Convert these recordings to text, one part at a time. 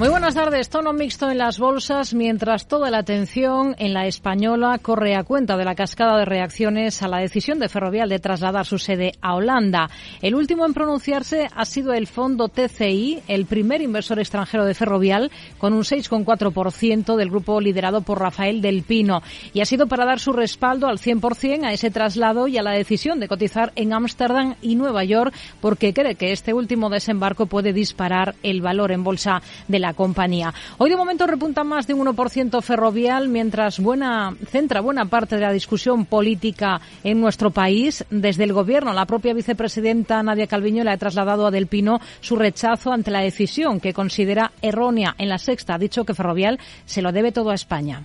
Muy buenas tardes. Tono mixto en las bolsas, mientras toda la atención en la española corre a cuenta de la cascada de reacciones a la decisión de Ferrovial de trasladar su sede a Holanda. El último en pronunciarse ha sido el fondo TCI, el primer inversor extranjero de Ferrovial, con un 6,4% del grupo liderado por Rafael del Pino. Y ha sido para dar su respaldo al 100% a ese traslado y a la decisión de cotizar en Ámsterdam y Nueva York, porque cree que este último desembarco puede disparar el valor en bolsa de la compañía. Hoy de momento repunta más de un 1% ferrovial, mientras buena, centra buena parte de la discusión política en nuestro país. Desde el Gobierno, la propia vicepresidenta Nadia Calviño le ha trasladado a Del Pino su rechazo ante la decisión que considera errónea. En la sexta ha dicho que Ferrovial se lo debe todo a España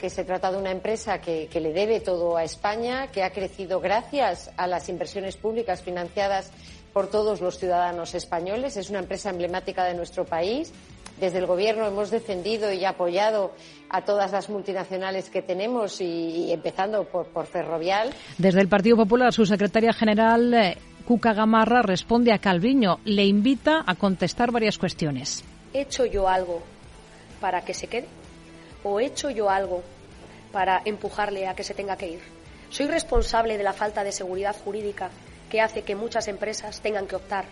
que se trata de una empresa que, que, le debe todo a España, que ha crecido gracias a las inversiones públicas financiadas por todos los ciudadanos españoles. Es una empresa emblemática de nuestro país desde el Gobierno hemos defendido y apoyado a todas las multinacionales que tenemos y, empezando por, por, Ferrovial. Desde el Partido Popular, su secretaria general, eh, Cuca Gamarra, responde a Calviño. Le invita a contestar varias cuestiones. ¿He hecho yo algo para que se quede? ¿O he hecho yo algo para empujarle a que se tenga que ir? ¿Soy responsable de la falta de seguridad jurídica que hace que muchas empresas tengan que optar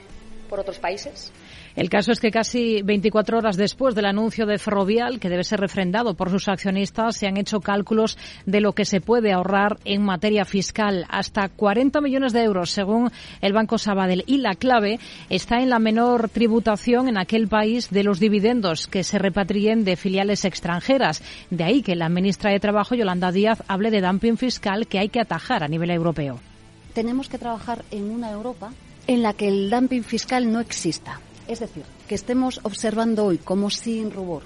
por otros países? El caso es que casi 24 horas después del anuncio de Ferrovial, que debe ser refrendado por sus accionistas, se han hecho cálculos de lo que se puede ahorrar en materia fiscal. Hasta 40 millones de euros, según el Banco Sabadell. Y la clave está en la menor tributación en aquel país de los dividendos que se repatrien de filiales extranjeras. De ahí que la ministra de Trabajo, Yolanda Díaz, hable de dumping fiscal que hay que atajar a nivel europeo. Tenemos que trabajar en una Europa en la que el dumping fiscal no exista. Es decir, que estemos observando hoy como sin rubor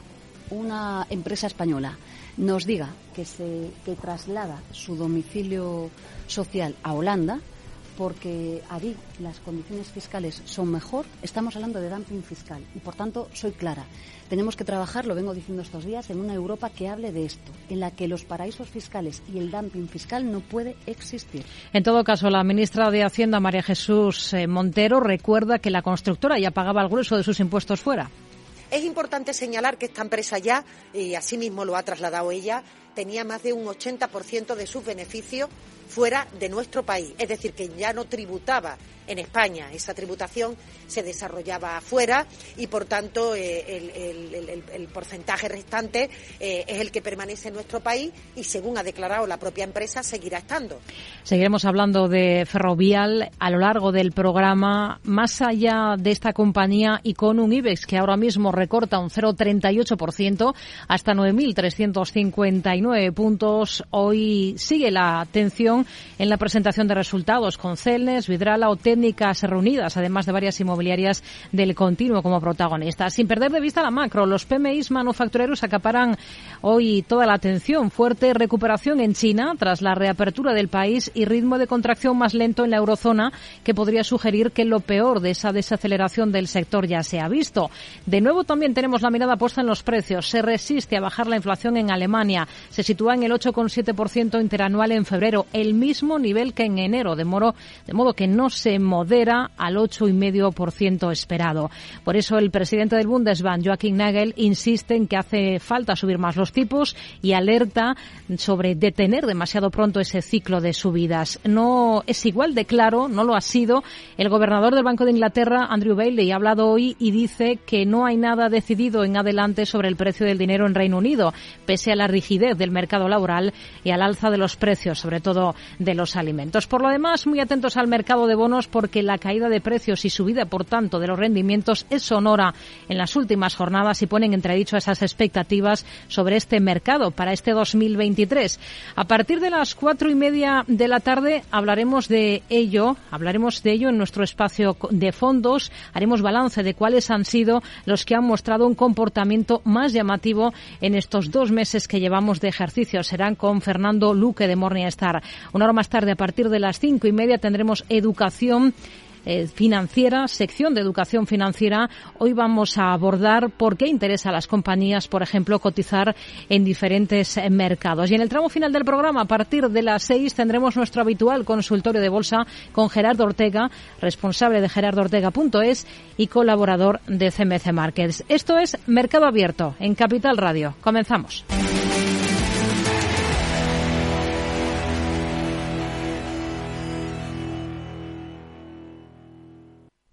una empresa española nos diga que se que traslada su domicilio social a Holanda porque allí las condiciones fiscales son mejor, estamos hablando de dumping fiscal y por tanto soy clara. Tenemos que trabajar, lo vengo diciendo estos días, en una Europa que hable de esto, en la que los paraísos fiscales y el dumping fiscal no puede existir. En todo caso, la ministra de Hacienda, María Jesús eh, Montero, recuerda que la constructora ya pagaba el grueso de sus impuestos fuera. Es importante señalar que esta empresa ya, y así mismo lo ha trasladado ella, tenía más de un 80% de sus beneficios fuera de nuestro país, es decir, que ya no tributaba en España. Esa tributación se desarrollaba afuera y, por tanto, eh, el, porcentaje restante eh, es el que permanece en nuestro país y, según ha declarado la propia empresa, seguirá estando. Seguiremos hablando de Ferrovial a lo largo del programa. Más allá de esta compañía y con un IBEX que ahora mismo recorta un 0,38% hasta 9.359 puntos, hoy sigue la atención en la presentación de resultados con Celnes, Vidrala o técnicas reunidas, además de varias inmobiliarias del continuo como protagonistas. Sin perder de vista la macro, los PMIs manufactureros acaparan hoy toda la atención. Fuerte recuperación en China tras la reapertura del país y ritmo de contracción más lento en la eurozona que podría sugerir que lo peor de esa desaceleración del sector ya se ha visto. De nuevo también tenemos la mirada puesta en los precios. Se resiste a bajar la inflación en Alemania. Se sitúa en el 8,7% interanual en febrero, mismo nivel que en enero, de modo, de modo que no se modera al 8,5% esperado. Por eso el presidente del Bundesbank, Joachim Nagel, insiste en que hace falta subir más los tipos y alerta sobre detener demasiado pronto ese ciclo de subidas. No es igual de claro, no lo ha sido, el gobernador del Banco de Inglaterra, Andrew Bailey, ha hablado hoy y dice que no hay nada decidido en adelante sobre el precio del dinero en Reino Unido, pese a la rigidez del mercado laboral y al alza de los precios, sobre todo de los alimentos. Por lo demás, muy atentos al mercado de bonos porque la caída de precios y subida, por tanto, de los rendimientos es sonora en las últimas jornadas y ponen entredicho esas expectativas sobre este mercado para este 2023. A partir de las cuatro y media de la tarde hablaremos de ello, hablaremos de ello en nuestro espacio de fondos, haremos balance de cuáles han sido los que han mostrado un comportamiento más llamativo en estos dos meses que llevamos de ejercicio. Serán con Fernando Luque de Morningstar. Una hora más tarde, a partir de las cinco y media, tendremos educación eh, financiera, sección de educación financiera. Hoy vamos a abordar por qué interesa a las compañías, por ejemplo, cotizar en diferentes eh, mercados. Y en el tramo final del programa, a partir de las seis, tendremos nuestro habitual consultorio de bolsa con Gerardo Ortega, responsable de gerardoortega.es y colaborador de CMC Markets. Esto es Mercado Abierto en Capital Radio. Comenzamos.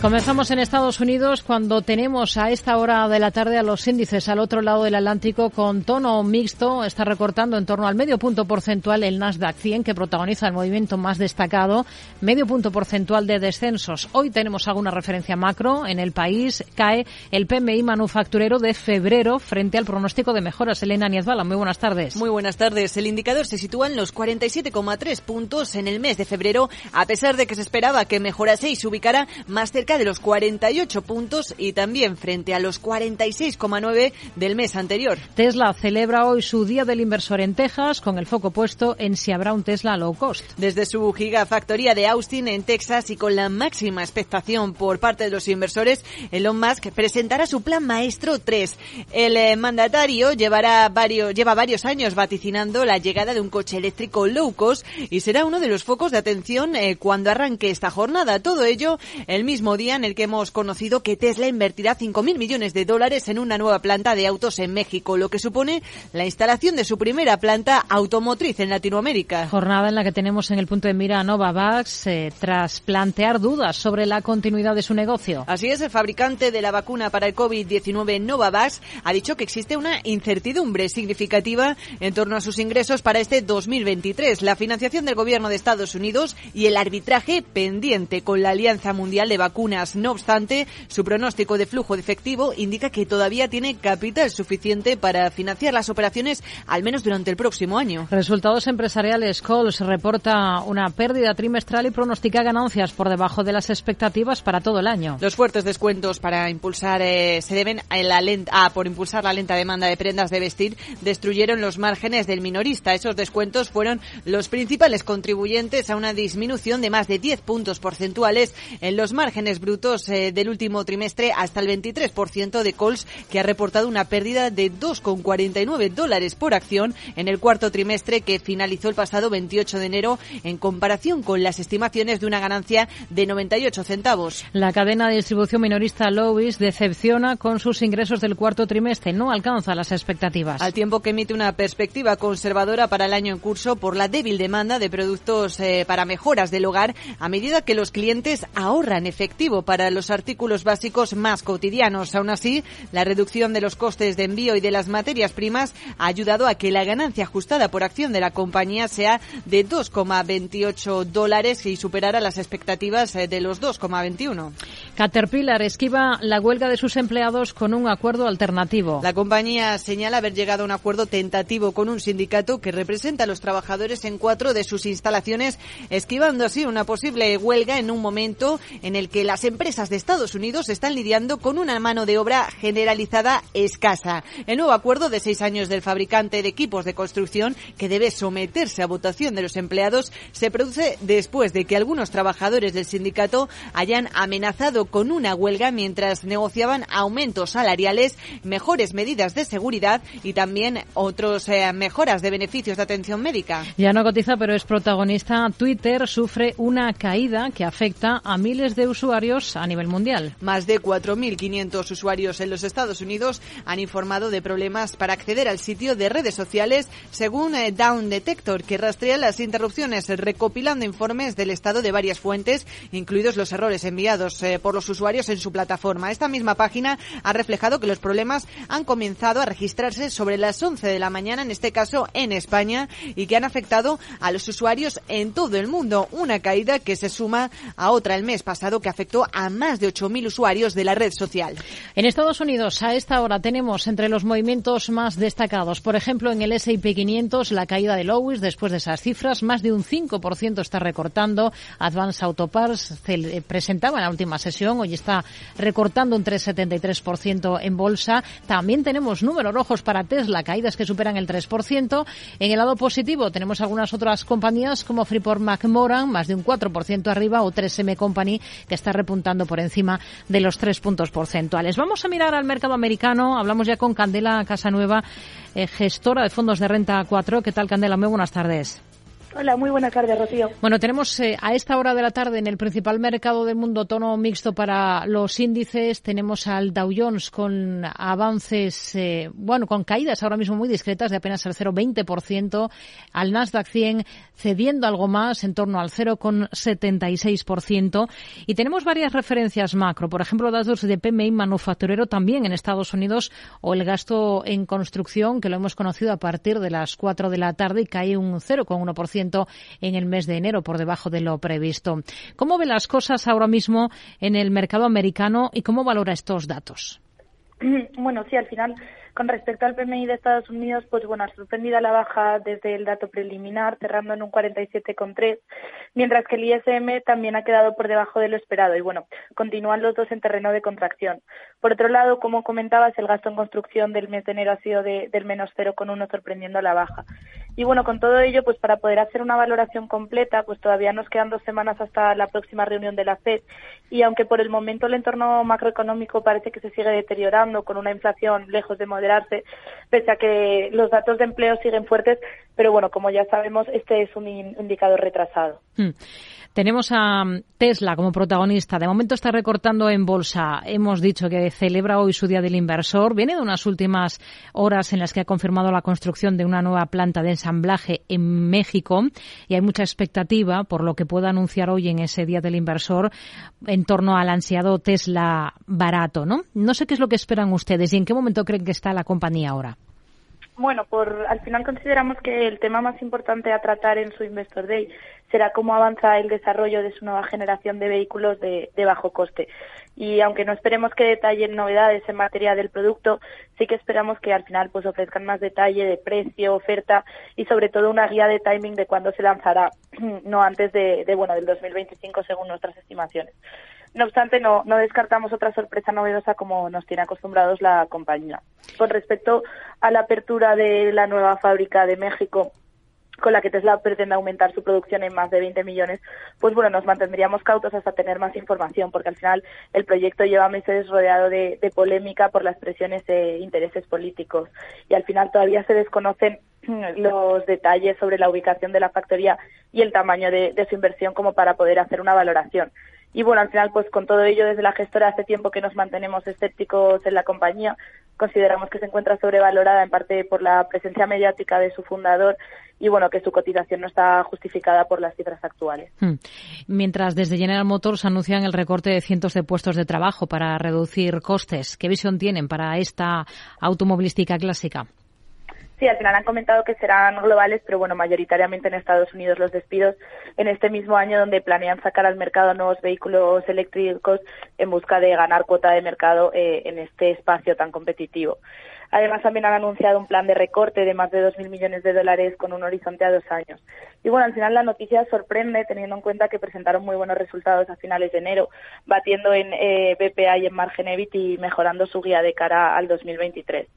Comenzamos en Estados Unidos cuando tenemos a esta hora de la tarde a los índices al otro lado del Atlántico con tono mixto. Está recortando en torno al medio punto porcentual el Nasdaq 100 que protagoniza el movimiento más destacado. Medio punto porcentual de descensos. Hoy tenemos alguna referencia macro. En el país cae el PMI manufacturero de febrero frente al pronóstico de mejoras. Elena Niezbala, muy buenas tardes. Muy buenas tardes. El indicador se sitúa en los 47,3 puntos en el mes de febrero, a pesar de que se esperaba que mejorase y se ubicara más cerca de los 48 puntos y también frente a los 46,9 del mes anterior. Tesla celebra hoy su Día del Inversor en Texas con el foco puesto en si habrá un Tesla low cost. Desde su gigafactoría de Austin en Texas y con la máxima expectación por parte de los inversores, Elon Musk presentará su plan maestro 3. El eh, mandatario llevará varios, lleva varios años vaticinando la llegada de un coche eléctrico low cost y será uno de los focos de atención eh, cuando arranque esta jornada. Todo ello el mismo día en el que hemos conocido que Tesla invertirá 5.000 millones de dólares en una nueva planta de autos en México, lo que supone la instalación de su primera planta automotriz en Latinoamérica. Jornada en la que tenemos en el punto de mira a Novavax eh, tras plantear dudas sobre la continuidad de su negocio. Así es, el fabricante de la vacuna para el COVID-19 Novavax ha dicho que existe una incertidumbre significativa en torno a sus ingresos para este 2023, la financiación del gobierno de Estados Unidos y el arbitraje pendiente con la Alianza Mundial de Vacunas no obstante, su pronóstico de flujo de efectivo indica que todavía tiene capital suficiente para financiar las operaciones al menos durante el próximo año. Resultados empresariales. Coles reporta una pérdida trimestral y pronostica ganancias por debajo de las expectativas para todo el año. Los fuertes descuentos para impulsar eh, se deben a la lenta, por impulsar la lenta demanda de prendas de vestir destruyeron los márgenes del minorista. Esos descuentos fueron los principales contribuyentes a una disminución de más de 10 puntos porcentuales en los márgenes brutos eh, del último trimestre hasta el 23% de Coles, que ha reportado una pérdida de 2,49 dólares por acción en el cuarto trimestre que finalizó el pasado 28 de enero en comparación con las estimaciones de una ganancia de 98 centavos. La cadena de distribución minorista Lois decepciona con sus ingresos del cuarto trimestre, no alcanza las expectativas. Al tiempo que emite una perspectiva conservadora para el año en curso por la débil demanda de productos eh, para mejoras del hogar a medida que los clientes ahorran efectivo para los artículos básicos más cotidianos. Aún así, la reducción de los costes de envío y de las materias primas ha ayudado a que la ganancia ajustada por acción de la compañía sea de 2,28 dólares y superara las expectativas eh, de los 2,21. Caterpillar esquiva la huelga de sus empleados con un acuerdo alternativo. La compañía señala haber llegado a un acuerdo tentativo con un sindicato que representa a los trabajadores en cuatro de sus instalaciones, esquivando así una posible huelga en un momento en el que la las empresas de Estados Unidos están lidiando con una mano de obra generalizada escasa. El nuevo acuerdo de seis años del fabricante de equipos de construcción, que debe someterse a votación de los empleados, se produce después de que algunos trabajadores del sindicato hayan amenazado con una huelga mientras negociaban aumentos salariales, mejores medidas de seguridad y también otras eh, mejoras de beneficios de atención médica. Ya no cotiza, pero es protagonista. Twitter sufre una caída que afecta a miles de usuarios usuarios a nivel mundial. Más de 4.500 usuarios en los Estados Unidos han informado de problemas para acceder al sitio de redes sociales, según eh, Down Detector, que rastrea las interrupciones recopilando informes del estado de varias fuentes, incluidos los errores enviados eh, por los usuarios en su plataforma. Esta misma página ha reflejado que los problemas han comenzado a registrarse sobre las 11 de la mañana, en este caso en España, y que han afectado a los usuarios en todo el mundo. Una caída que se suma a otra el mes pasado que afectó a más de 8.000 usuarios de la red social. En Estados Unidos, a esta hora tenemos entre los movimientos más destacados, por ejemplo, en el S&P 500, la caída de Lowis después de esas cifras, más de un 5% está recortando. Advance Auto Parts eh, presentaba en la última sesión, hoy está recortando un 3,73% en bolsa. También tenemos números rojos para Tesla, caídas que superan el 3%. En el lado positivo tenemos algunas otras compañías como Freeport McMoran, más de un 4% arriba, o 3M Company, que está repuntando por encima de los 3 puntos porcentuales. Vamos a mirar al mercado americano. Hablamos ya con Candela Casanueva, eh, gestora de fondos de renta 4. ¿Qué tal, Candela? Muy buenas tardes. Hola, muy buenas tardes, Rocío. Bueno, tenemos eh, a esta hora de la tarde en el principal mercado del mundo tono mixto para los índices. Tenemos al Dow Jones con avances, eh, bueno, con caídas ahora mismo muy discretas de apenas el 0,20%, al Nasdaq 100 cediendo algo más en torno al 0,76%. Y tenemos varias referencias macro, por ejemplo, datos de PMI manufacturero también en Estados Unidos o el gasto en construcción, que lo hemos conocido a partir de las 4 de la tarde y cae un 0,1% en el mes de enero, por debajo de lo previsto. ¿Cómo ve las cosas ahora mismo en el mercado americano y cómo valora estos datos? Bueno, sí, al final con respecto al PMI de Estados Unidos, pues bueno, ha sorprendido a la baja desde el dato preliminar, cerrando en un 47,3, mientras que el ISM también ha quedado por debajo de lo esperado y bueno, continúan los dos en terreno de contracción. Por otro lado, como comentabas, el gasto en construcción del mes de enero ha sido del menos 0,1 sorprendiendo a la baja. Y bueno, con todo ello, pues para poder hacer una valoración completa, pues todavía nos quedan dos semanas hasta la próxima reunión de la FED y aunque por el momento el entorno macroeconómico parece que se sigue deteriorando con una inflación lejos de pese a que los datos de empleo siguen fuertes, pero bueno, como ya sabemos, este es un indicador retrasado. Hmm. Tenemos a Tesla como protagonista. De momento está recortando en bolsa. Hemos dicho que celebra hoy su Día del Inversor. Viene de unas últimas horas en las que ha confirmado la construcción de una nueva planta de ensamblaje en México y hay mucha expectativa por lo que pueda anunciar hoy en ese Día del Inversor en torno al ansiado Tesla barato, ¿no? No sé qué es lo que esperan ustedes y en qué momento creen que está la compañía ahora. Bueno, por, al final consideramos que el tema más importante a tratar en su Investor Day será cómo avanza el desarrollo de su nueva generación de vehículos de, de, bajo coste. Y aunque no esperemos que detallen novedades en materia del producto, sí que esperamos que al final pues ofrezcan más detalle de precio, oferta y sobre todo una guía de timing de cuándo se lanzará, no antes de, de bueno del 2025 según nuestras estimaciones. No obstante, no, no descartamos otra sorpresa novedosa como nos tiene acostumbrados la compañía. Con respecto a la apertura de la nueva fábrica de México, con la que Tesla pretende aumentar su producción en más de 20 millones, pues bueno, nos mantendríamos cautos hasta tener más información, porque al final el proyecto lleva meses rodeado de, polémica por las presiones de intereses políticos y al final todavía se desconocen los detalles sobre la ubicación de la factoría y el tamaño de su inversión como para poder hacer una valoración. Y bueno, al final, pues con todo ello, desde la gestora hace tiempo que nos mantenemos escépticos en la compañía. Consideramos que se encuentra sobrevalorada en parte por la presencia mediática de su fundador y bueno, que su cotización no está justificada por las cifras actuales. Hmm. Mientras desde General Motors anuncian el recorte de cientos de puestos de trabajo para reducir costes, ¿qué visión tienen para esta automovilística clásica? Sí, al final han comentado que serán globales, pero bueno, mayoritariamente en Estados Unidos los despidos en este mismo año donde planean sacar al mercado nuevos vehículos eléctricos en busca de ganar cuota de mercado eh, en este espacio tan competitivo. Además, también han anunciado un plan de recorte de más de 2.000 millones de dólares con un horizonte a dos años. Y bueno, al final la noticia sorprende teniendo en cuenta que presentaron muy buenos resultados a finales de enero, batiendo en eh, BPA y en margen EBIT y mejorando su guía de cara al 2023.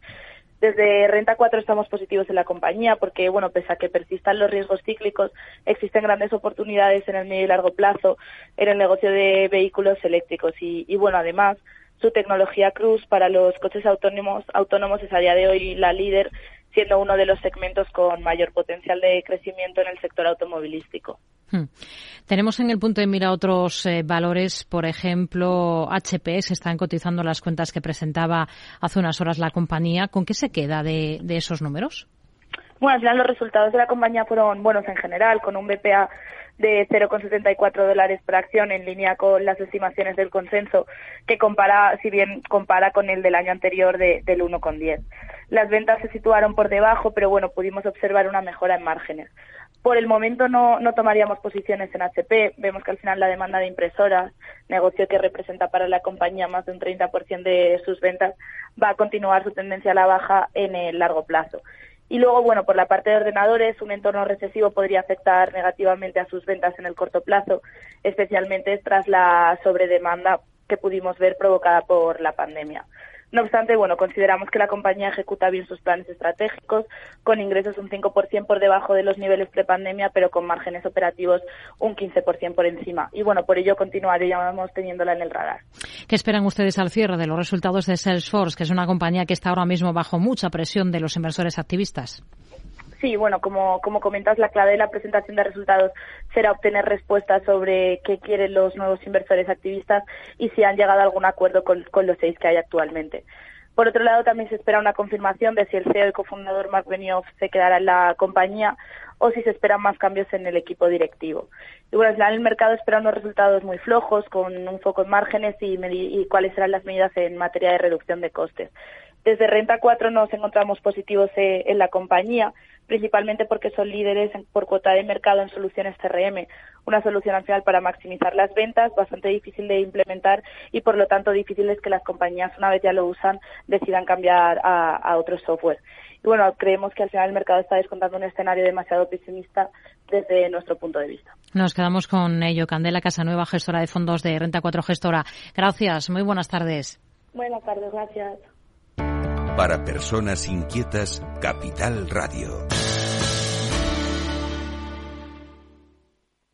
Desde Renta 4 estamos positivos en la compañía porque, bueno, pese a que persistan los riesgos cíclicos, existen grandes oportunidades en el medio y largo plazo en el negocio de vehículos eléctricos. Y, y bueno, además, su tecnología Cruise para los coches autónomos, autónomos es a día de hoy la líder, siendo uno de los segmentos con mayor potencial de crecimiento en el sector automovilístico. Hmm. Tenemos en el punto de mira otros eh, valores, por ejemplo, HP, se están cotizando las cuentas que presentaba hace unas horas la compañía. ¿Con qué se queda de, de esos números? Bueno, al final los resultados de la compañía fueron buenos en general, con un BPA de 0,74 dólares por acción en línea con las estimaciones del consenso, que compara, si bien compara con el del año anterior de, del 1,10. Las ventas se situaron por debajo, pero bueno, pudimos observar una mejora en márgenes. Por el momento no, no tomaríamos posiciones en HP. Vemos que al final la demanda de impresoras, negocio que representa para la compañía más de un 30% de sus ventas, va a continuar su tendencia a la baja en el largo plazo. Y luego, bueno, por la parte de ordenadores, un entorno recesivo podría afectar negativamente a sus ventas en el corto plazo, especialmente tras la sobredemanda que pudimos ver provocada por la pandemia. No obstante, bueno, consideramos que la compañía ejecuta bien sus planes estratégicos, con ingresos un 5% por debajo de los niveles prepandemia, pero con márgenes operativos un 15% por encima. Y bueno, por ello continuaríamos teniéndola en el radar. ¿Qué esperan ustedes al cierre de los resultados de Salesforce, que es una compañía que está ahora mismo bajo mucha presión de los inversores activistas? Sí, bueno, como, como comentas, la clave de la presentación de resultados será obtener respuestas sobre qué quieren los nuevos inversores activistas y si han llegado a algún acuerdo con, los seis que hay actualmente. Por otro lado, también se espera una confirmación de si el CEO y cofundador Mark Benioff se quedará en la compañía o si se esperan más cambios en el equipo directivo. Y bueno, el mercado espera unos resultados muy flojos, con un foco en márgenes y, y cuáles serán las medidas en materia de reducción de costes. Desde Renta 4 nos encontramos positivos eh, en la compañía, principalmente porque son líderes por cuota de mercado en soluciones CRM, una solución al final para maximizar las ventas, bastante difícil de implementar y por lo tanto difícil es que las compañías una vez ya lo usan decidan cambiar a, a otro software. Y bueno, creemos que al final el mercado está descontando un escenario demasiado pesimista desde nuestro punto de vista. Nos quedamos con ello. Candela Casanueva, gestora de fondos de Renta 4 Gestora. Gracias. Muy buenas tardes. Buenas tardes. Gracias. Para personas inquietas, Capital Radio.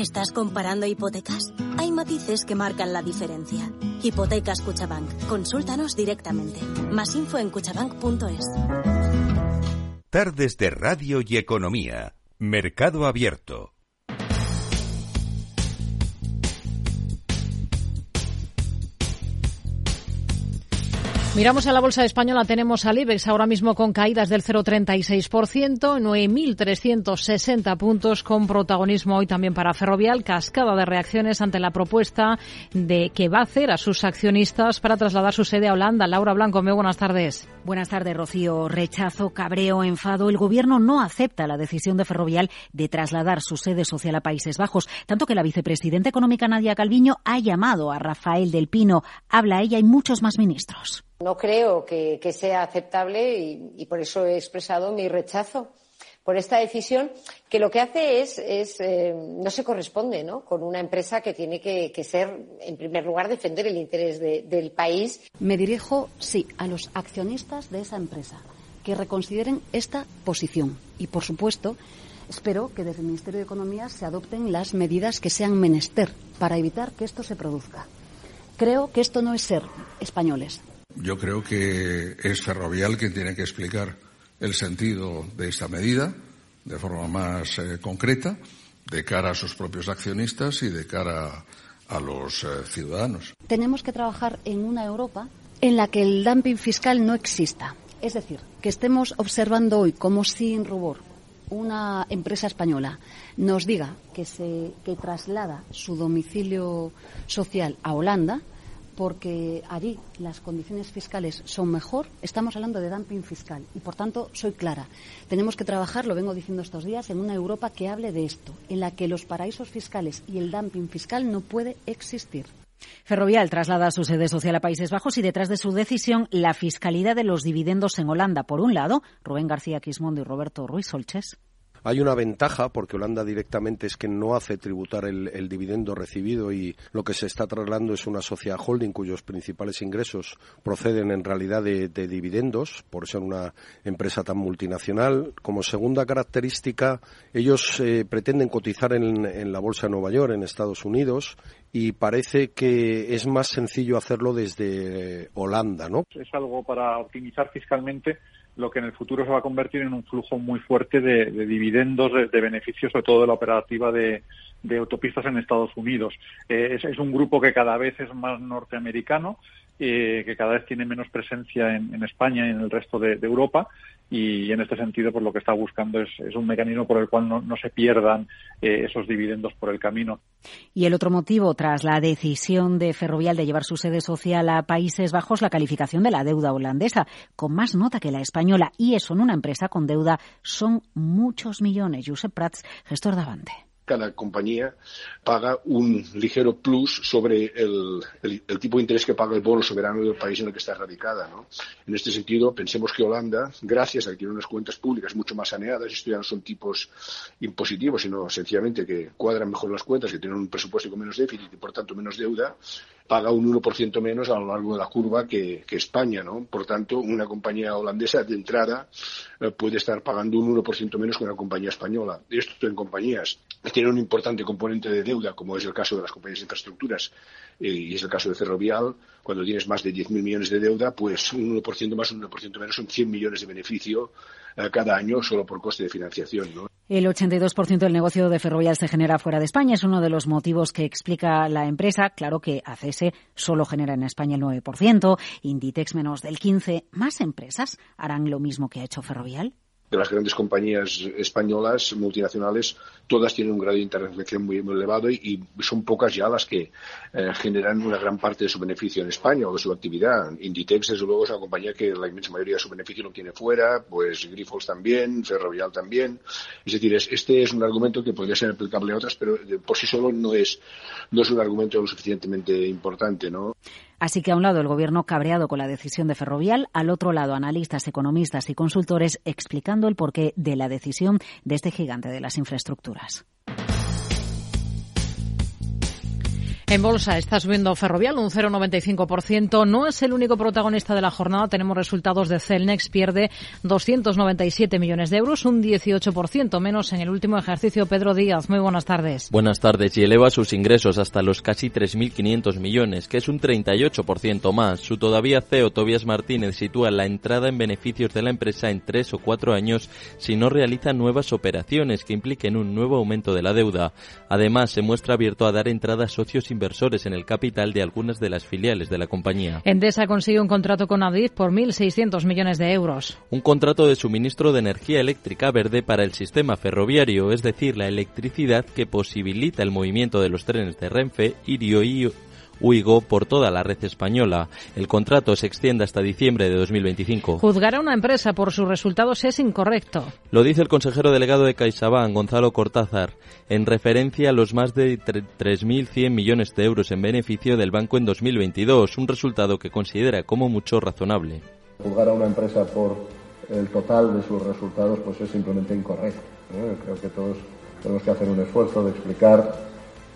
¿Estás comparando hipotecas? Hay matices que marcan la diferencia. Hipotecas Cuchabank. Consúltanos directamente. Más info en cuchabank.es. Tardes de Radio y Economía. Mercado Abierto. Miramos a la bolsa española, tenemos al IBEX ahora mismo con caídas del 0,36%, 9.360 puntos con protagonismo hoy también para Ferrovial, cascada de reacciones ante la propuesta de que va a hacer a sus accionistas para trasladar su sede a Holanda. Laura Blanco, muy buenas tardes. Buenas tardes, Rocío. Rechazo, cabreo, enfado. El gobierno no acepta la decisión de Ferrovial de trasladar su sede social a Países Bajos, tanto que la vicepresidenta económica Nadia Calviño ha llamado a Rafael del Pino. Habla ella y muchos más ministros. No creo que, sea aceptable y, por eso he expresado mi rechazo por esta decisión que lo que hace es, eh, no se corresponde ¿no? con una empresa que tiene que, ser, en primer lugar, defender el interés del país. Me dirijo, sí, a los accionistas de esa empresa que reconsideren esta posición y, por supuesto, espero que desde el Ministerio de Economía se adopten las medidas que sean menester para evitar que esto se produzca. Creo que esto no es ser españoles, yo creo que es Ferrovial quien tiene que explicar el sentido de esta medida de forma más eh, concreta de cara a sus propios accionistas y de cara a los eh, ciudadanos. Tenemos que trabajar en una Europa en la que el dumping fiscal no exista. Es decir, que estemos observando hoy como sin rubor una empresa española nos diga que se que traslada su domicilio social a Holanda, porque allí las condiciones fiscales son mejor, estamos hablando de dumping fiscal. Y, por tanto, soy clara. Tenemos que trabajar, lo vengo diciendo estos días, en una Europa que hable de esto, en la que los paraísos fiscales y el dumping fiscal no puede existir. Ferrovial traslada su sede social a Países Bajos y detrás de su decisión la fiscalidad de los dividendos en Holanda. Por un lado, Rubén García Quismondo y Roberto Ruiz Solches. Hay una ventaja porque Holanda directamente es que no hace tributar el, dividendo recibido y lo que se está trasladando es una sociedad holding cuyos principales ingresos proceden en realidad de, dividendos por ser una empresa tan multinacional. Como segunda característica, ellos eh, pretenden cotizar en, en la bolsa de Nueva York, en Estados Unidos, y parece que es más sencillo hacerlo desde Holanda, ¿no? Es algo para optimizar fiscalmente lo que en el futuro se va a convertir en un flujo muy fuerte de, dividendos, de, beneficios, sobre todo de la operativa de, autopistas en Estados Unidos. Eh, es, un grupo que cada vez es más norteamericano, eh, que cada vez tiene menos presencia en, España y en el resto de, Europa y en este sentido pues lo que está buscando es, un mecanismo por el cual no, se pierdan eh, esos dividendos por el camino. Y el otro motivo, tras la decisión de Ferrovial de llevar su sede social a Países Bajos, la calificación de la deuda holandesa, con más nota que la española, y eso en una empresa con deuda son muchos millones. Josep Prats, gestor de Avante cada compañía paga un ligero plus sobre el, tipo de interés que paga el bono soberano del país en el que está radicada. En este sentido, pensemos que Holanda, gracias a que tiene unas cuentas públicas mucho más saneadas, esto ya no son tipos impositivos, sino sencillamente que cuadran mejor las cuentas, que tienen un presupuesto con menos déficit y por tanto menos deuda, paga un 1% menos a lo largo de la curva que, España. ¿no? Por tanto, una compañía holandesa de entrada eh, puede estar pagando un 1% menos que una compañía española. Esto en compañías que tienen un importante componente de deuda, como es el caso de las compañías de infraestructuras eh, y es el caso de Ferrovial, cuando tienes más de 10.000 millones de deuda, pues un 1% más, un 1% menos son 100 millones de beneficio eh, cada año solo por coste de financiación. ¿no? El 82% del negocio de Ferrovial se genera fuera de España. Es uno de los motivos que explica la empresa. Claro que ACS solo genera en España el 9%, Inditex menos del 15%. ¿Más empresas harán lo mismo que ha hecho Ferrovial? De las grandes compañías españolas multinacionales, todas tienen un grado de interconexión muy, elevado y, son pocas ya las que eh, generan una gran parte de su beneficio en España o de su actividad. Inditex, desde luego, es una compañía que la inmensa mayoría de su beneficio lo tiene fuera, pues Grifols también, Ferrovial también. Es decir, este es un argumento que podría ser aplicable a otras, pero por sí solo no es, no es un argumento lo suficientemente importante, ¿no? Así que a un lado el gobierno cabreado con la decisión de Ferrovial, al otro lado analistas, economistas y consultores explicando el porqué de la decisión de este gigante de las infraestructuras. En bolsa está subiendo Ferrovial un 0,95%. No es el único protagonista de la jornada. Tenemos resultados de Celnex. Pierde 297 millones de euros, un 18% menos en el último ejercicio. Pedro Díaz, muy buenas tardes. Buenas tardes. Y eleva sus ingresos hasta los casi 3.500 millones, que es un 38% más. Su todavía CEO Tobias Martínez sitúa la entrada en beneficios de la empresa en tres o cuatro años si no realiza nuevas operaciones que impliquen un nuevo aumento de la deuda. Además, se muestra abierto a dar entrada a socios inversores en el capital de algunas de las filiales de la compañía. Endesa consigue un contrato con Adif por 1.600 millones de euros. Un contrato de suministro de energía eléctrica verde para el sistema ferroviario, es decir, la electricidad que posibilita el movimiento de los trenes de Renfe, Irio y Uigo por toda la red española. El contrato se extiende hasta diciembre de 2025. Juzgar a una empresa por sus resultados es incorrecto. Lo dice el consejero delegado de CaixaBank, Gonzalo Cortázar, en referencia a los más de 3.100 millones de euros en beneficio del banco en 2022, un resultado que considera como mucho razonable. Juzgar a una empresa por el total de sus resultados pues es simplemente incorrecto. Creo que todos tenemos que hacer un esfuerzo de explicar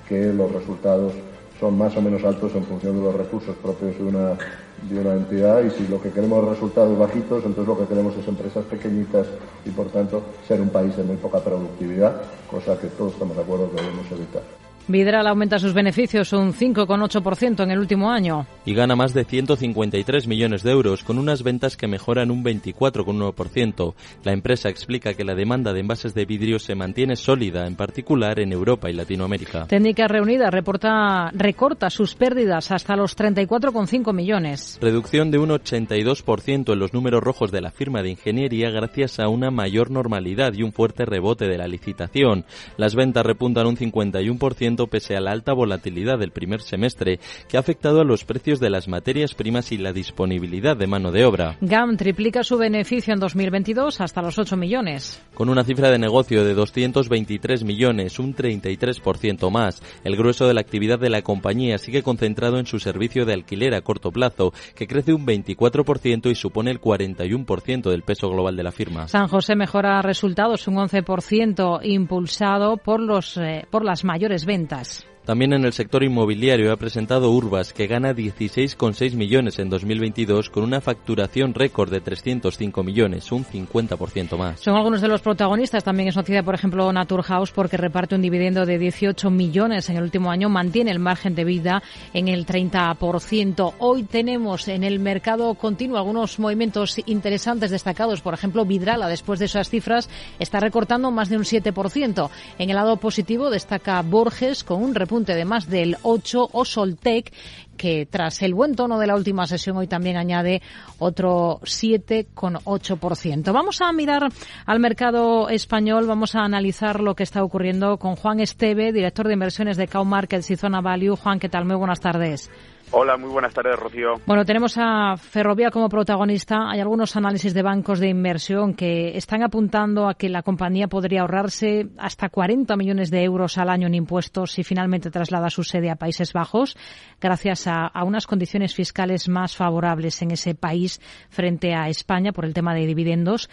que los resultados son más o menos altos en función de los recursos propios de una, de una entidad y si lo que queremos es resultados bajitos, entonces lo que queremos es empresas pequeñitas y por tanto ser un país de muy poca productividad, cosa que todos estamos de acuerdo que debemos evitar. Vidral aumenta sus beneficios un 5,8% en el último año. Y gana más de 153 millones de euros, con unas ventas que mejoran un 24,1%. La empresa explica que la demanda de envases de vidrio se mantiene sólida, en particular en Europa y Latinoamérica. Técnica Reunida reporta, recorta sus pérdidas hasta los 34,5 millones. Reducción de un 82% en los números rojos de la firma de ingeniería gracias a una mayor normalidad y un fuerte rebote de la licitación. Las ventas repuntan un 51% pese a la alta volatilidad del primer semestre, que ha afectado a los precios precios de las materias primas y la disponibilidad de mano de obra. GAM triplica su beneficio en 2022 hasta los 8 millones. Con una cifra de negocio de 223 millones, un 33% más, el grueso de la actividad de la compañía sigue concentrado en su servicio de alquiler a corto plazo, que crece un 24% y supone el 41% del peso global de la firma. San José mejora resultados un 11% impulsado por, los, eh, por las mayores ventas cuentas. También en el sector inmobiliario ha presentado Urbas, que gana 16,6 millones en 2022 con una facturación récord de 305 millones, un 50% más. Son algunos de los protagonistas. También es noticia, por ejemplo, Naturhaus, porque reparte un dividendo de 18 millones en el último año, mantiene el margen de vida en el 30%. Hoy tenemos en el mercado continuo algunos movimientos interesantes destacados. Por ejemplo, Vidrala, después de esas cifras, está recortando más de un 7%. En el lado positivo destaca Borges con un repunte de más del 8 o Soltec que tras el buen tono de la última sesión hoy también añade otro 7,8%. Vamos a mirar al mercado español, vamos a analizar lo que está ocurriendo con Juan Esteve, director de inversiones de Cow Markets y Zona Value. Juan, ¿qué tal? Muy buenas tardes. Hola, muy buenas tardes, Rocío. Bueno, tenemos a Ferrovial como protagonista. Hay algunos análisis de bancos de inversión que están apuntando a que la compañía podría ahorrarse hasta 40 millones de euros al año en impuestos si finalmente traslada su sede a Países Bajos, gracias a, a unas condiciones fiscales más favorables en ese país frente a España por el tema de dividendos.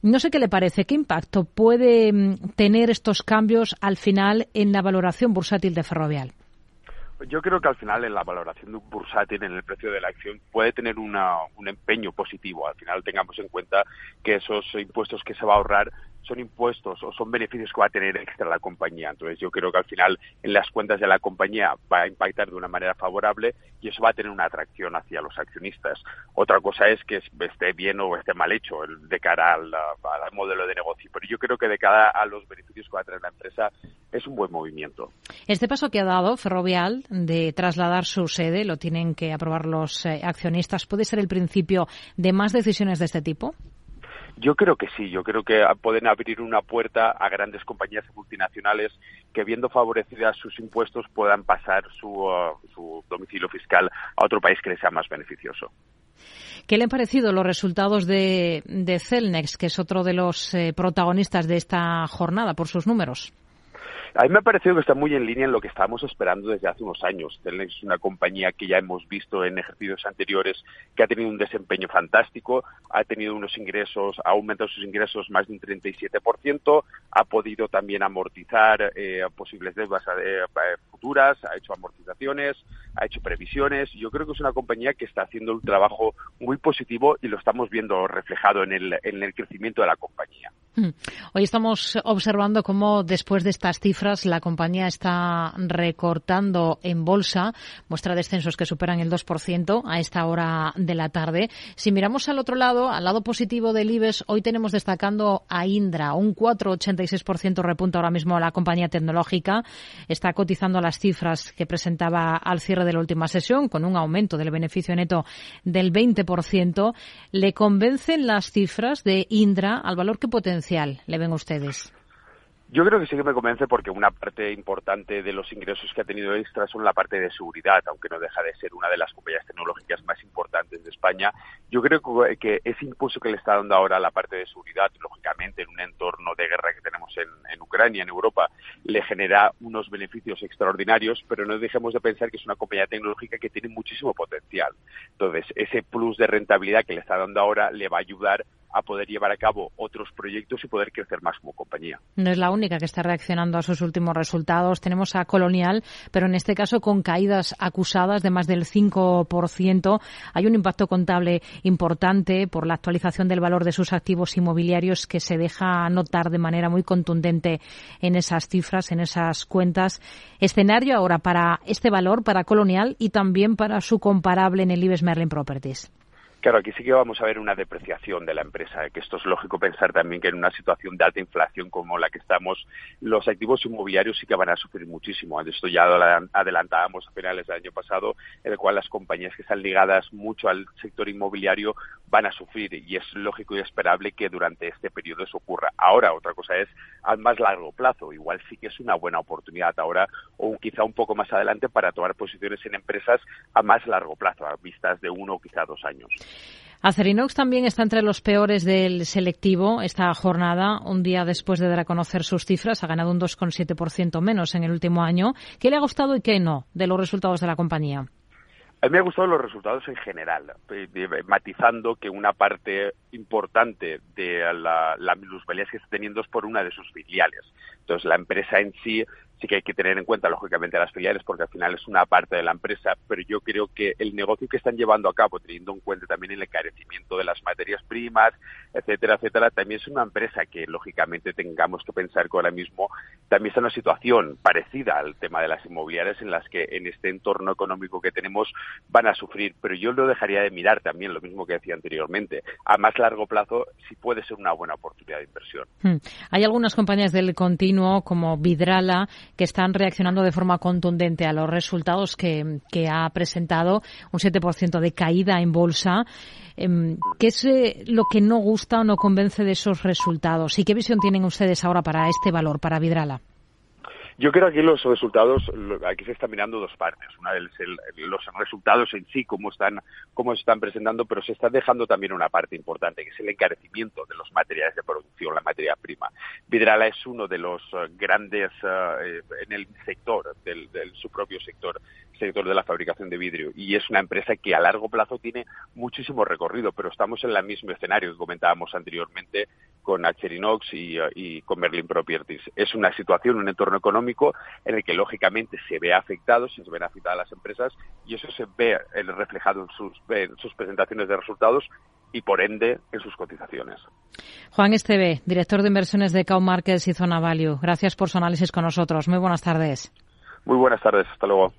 No sé qué le parece, qué impacto puede mm, tener estos cambios al final en la valoración bursátil de Ferrovial. Yo creo que al final en la valoración de un bursátil en el precio de la acción puede tener una, un empeño positivo. Al final tengamos en cuenta que esos impuestos que se va a ahorrar son impuestos o son beneficios que va a tener extra la compañía. Entonces yo creo que al final en las cuentas de la compañía va a impactar de una manera favorable y eso va a tener una atracción hacia los accionistas. Otra cosa es que esté bien o esté mal hecho de cara al, al modelo de negocio, pero yo creo que de cara a los beneficios que va a tener la empresa es un buen movimiento. Este paso que ha dado Ferrovial de trasladar su sede, lo tienen que aprobar los eh, accionistas, ¿puede ser el principio de más decisiones de este tipo? Yo creo que sí, yo creo que pueden abrir una puerta a grandes compañías multinacionales que viendo favorecidas sus impuestos puedan pasar su, uh, su domicilio fiscal a otro país que les sea más beneficioso. ¿Qué le han parecido los resultados de, de Celnex, que es otro de los eh, protagonistas de esta jornada por sus números? A mí me ha parecido que está muy en línea en lo que estábamos esperando desde hace unos años. Telnex es una compañía que ya hemos visto en ejercicios anteriores que ha tenido un desempeño fantástico, ha tenido unos ingresos, ha aumentado sus ingresos más de un 37%, ha podido también amortizar eh, posibles deudas eh, futuras, ha hecho amortizaciones, ha hecho previsiones. Yo creo que es una compañía que está haciendo un trabajo muy positivo y lo estamos viendo reflejado en el, en el crecimiento de la compañía. Mm. Hoy estamos observando cómo después de estas cifras la compañía está recortando en bolsa, muestra descensos que superan el 2% a esta hora de la tarde. Si miramos al otro lado, al lado positivo del IBEX, hoy tenemos destacando a Indra, un 4,86% repunta ahora mismo la compañía tecnológica. Está cotizando las cifras que presentaba al cierre de la última sesión, con un aumento del beneficio neto del 20%. ¿Le convencen las cifras de Indra al valor que potencia le ven ustedes? Yo creo que sí que me convence porque una parte importante de los ingresos que ha tenido extra son la parte de seguridad, aunque no deja de ser una de las compañías tecnológicas más importantes de España. Yo creo que ese impulso que le está dando ahora la parte de seguridad, lógicamente en un entorno de guerra que tenemos en, en Ucrania, en Europa, le genera unos beneficios extraordinarios, pero no dejemos de pensar que es una compañía tecnológica que tiene muchísimo potencial. Entonces, ese plus de rentabilidad que le está dando ahora le va a ayudar a poder llevar a cabo otros proyectos y poder crecer más como compañía. No es la única que está reaccionando a sus últimos resultados. Tenemos a Colonial, pero en este caso con caídas acusadas de más del 5%. Hay un impacto contable importante por la actualización del valor de sus activos inmobiliarios que se deja notar de manera muy contundente en esas cifras, en esas cuentas. Escenario ahora para este valor, para Colonial y también para su comparable en el Ives Merlin Properties. Claro, aquí sí que vamos a ver una depreciación de la empresa, que esto es lógico pensar también que en una situación de alta inflación como la que estamos, los activos inmobiliarios sí que van a sufrir muchísimo. Esto ya lo adelantábamos a finales del año pasado, en el cual las compañías que están ligadas mucho al sector inmobiliario van a sufrir y es lógico y esperable que durante este periodo eso ocurra. Ahora, otra cosa es a más largo plazo. Igual sí que es una buena oportunidad ahora o quizá un poco más adelante para tomar posiciones en empresas a más largo plazo, a vistas de uno o quizá dos años. Acerinox también está entre los peores del selectivo esta jornada, un día después de dar a conocer sus cifras, ha ganado un 2,7% menos en el último año. ¿Qué le ha gustado y qué no de los resultados de la compañía? A mí me han gustado los resultados en general, eh, matizando que una parte importante de la, la que está teniendo es por una de sus filiales. Entonces, la empresa en sí sí que hay que tener en cuenta, lógicamente, las filiales, porque al final es una parte de la empresa, pero yo creo que el negocio que están llevando a cabo, teniendo en cuenta también el encarecimiento de las materias primas, etcétera, etcétera, también es una empresa que, lógicamente, tengamos que pensar que ahora mismo también está en una situación parecida al tema de las inmobiliarias, en las que en este entorno económico que tenemos van a sufrir, pero yo lo dejaría de mirar también, lo mismo que decía anteriormente. A más largo plazo, sí puede ser una buena oportunidad de inversión. Hmm. Hay algunas compañías del continuo, como Vidrala, que están reaccionando de forma contundente a los resultados que, ha presentado, un 7% de caída en bolsa. Em, ¿Qué es eh, lo que no gusta o no convence de esos resultados? ¿Y qué visión tienen ustedes ahora para este valor, para Vidrala? Yo creo que aquí los resultados, aquí se están mirando dos partes. Una es los resultados en sí, cómo están, cómo se están presentando, pero se está dejando también una parte importante, que es el encarecimiento de los materiales de producción, la materia prima. Vidrala es uno de los eh, grandes eh, en el sector, del, su propio sector, sector de la fabricación de vidrio, y es una empresa que a largo plazo tiene muchísimo recorrido, pero estamos en el mismo escenario que comentábamos anteriormente con Acherinox y, y con Merlin Properties. Es una situación, un entorno económico en el que lógicamente se ve afectado, se ven afectadas las empresas y eso se ve eh, reflejado en sus, en sus presentaciones de resultados y por ende en sus cotizaciones. Juan Esteve, director de inversiones de Cow Markets y Zona Value. Gracias por su análisis con nosotros. Muy buenas tardes. Muy buenas tardes. Hasta luego.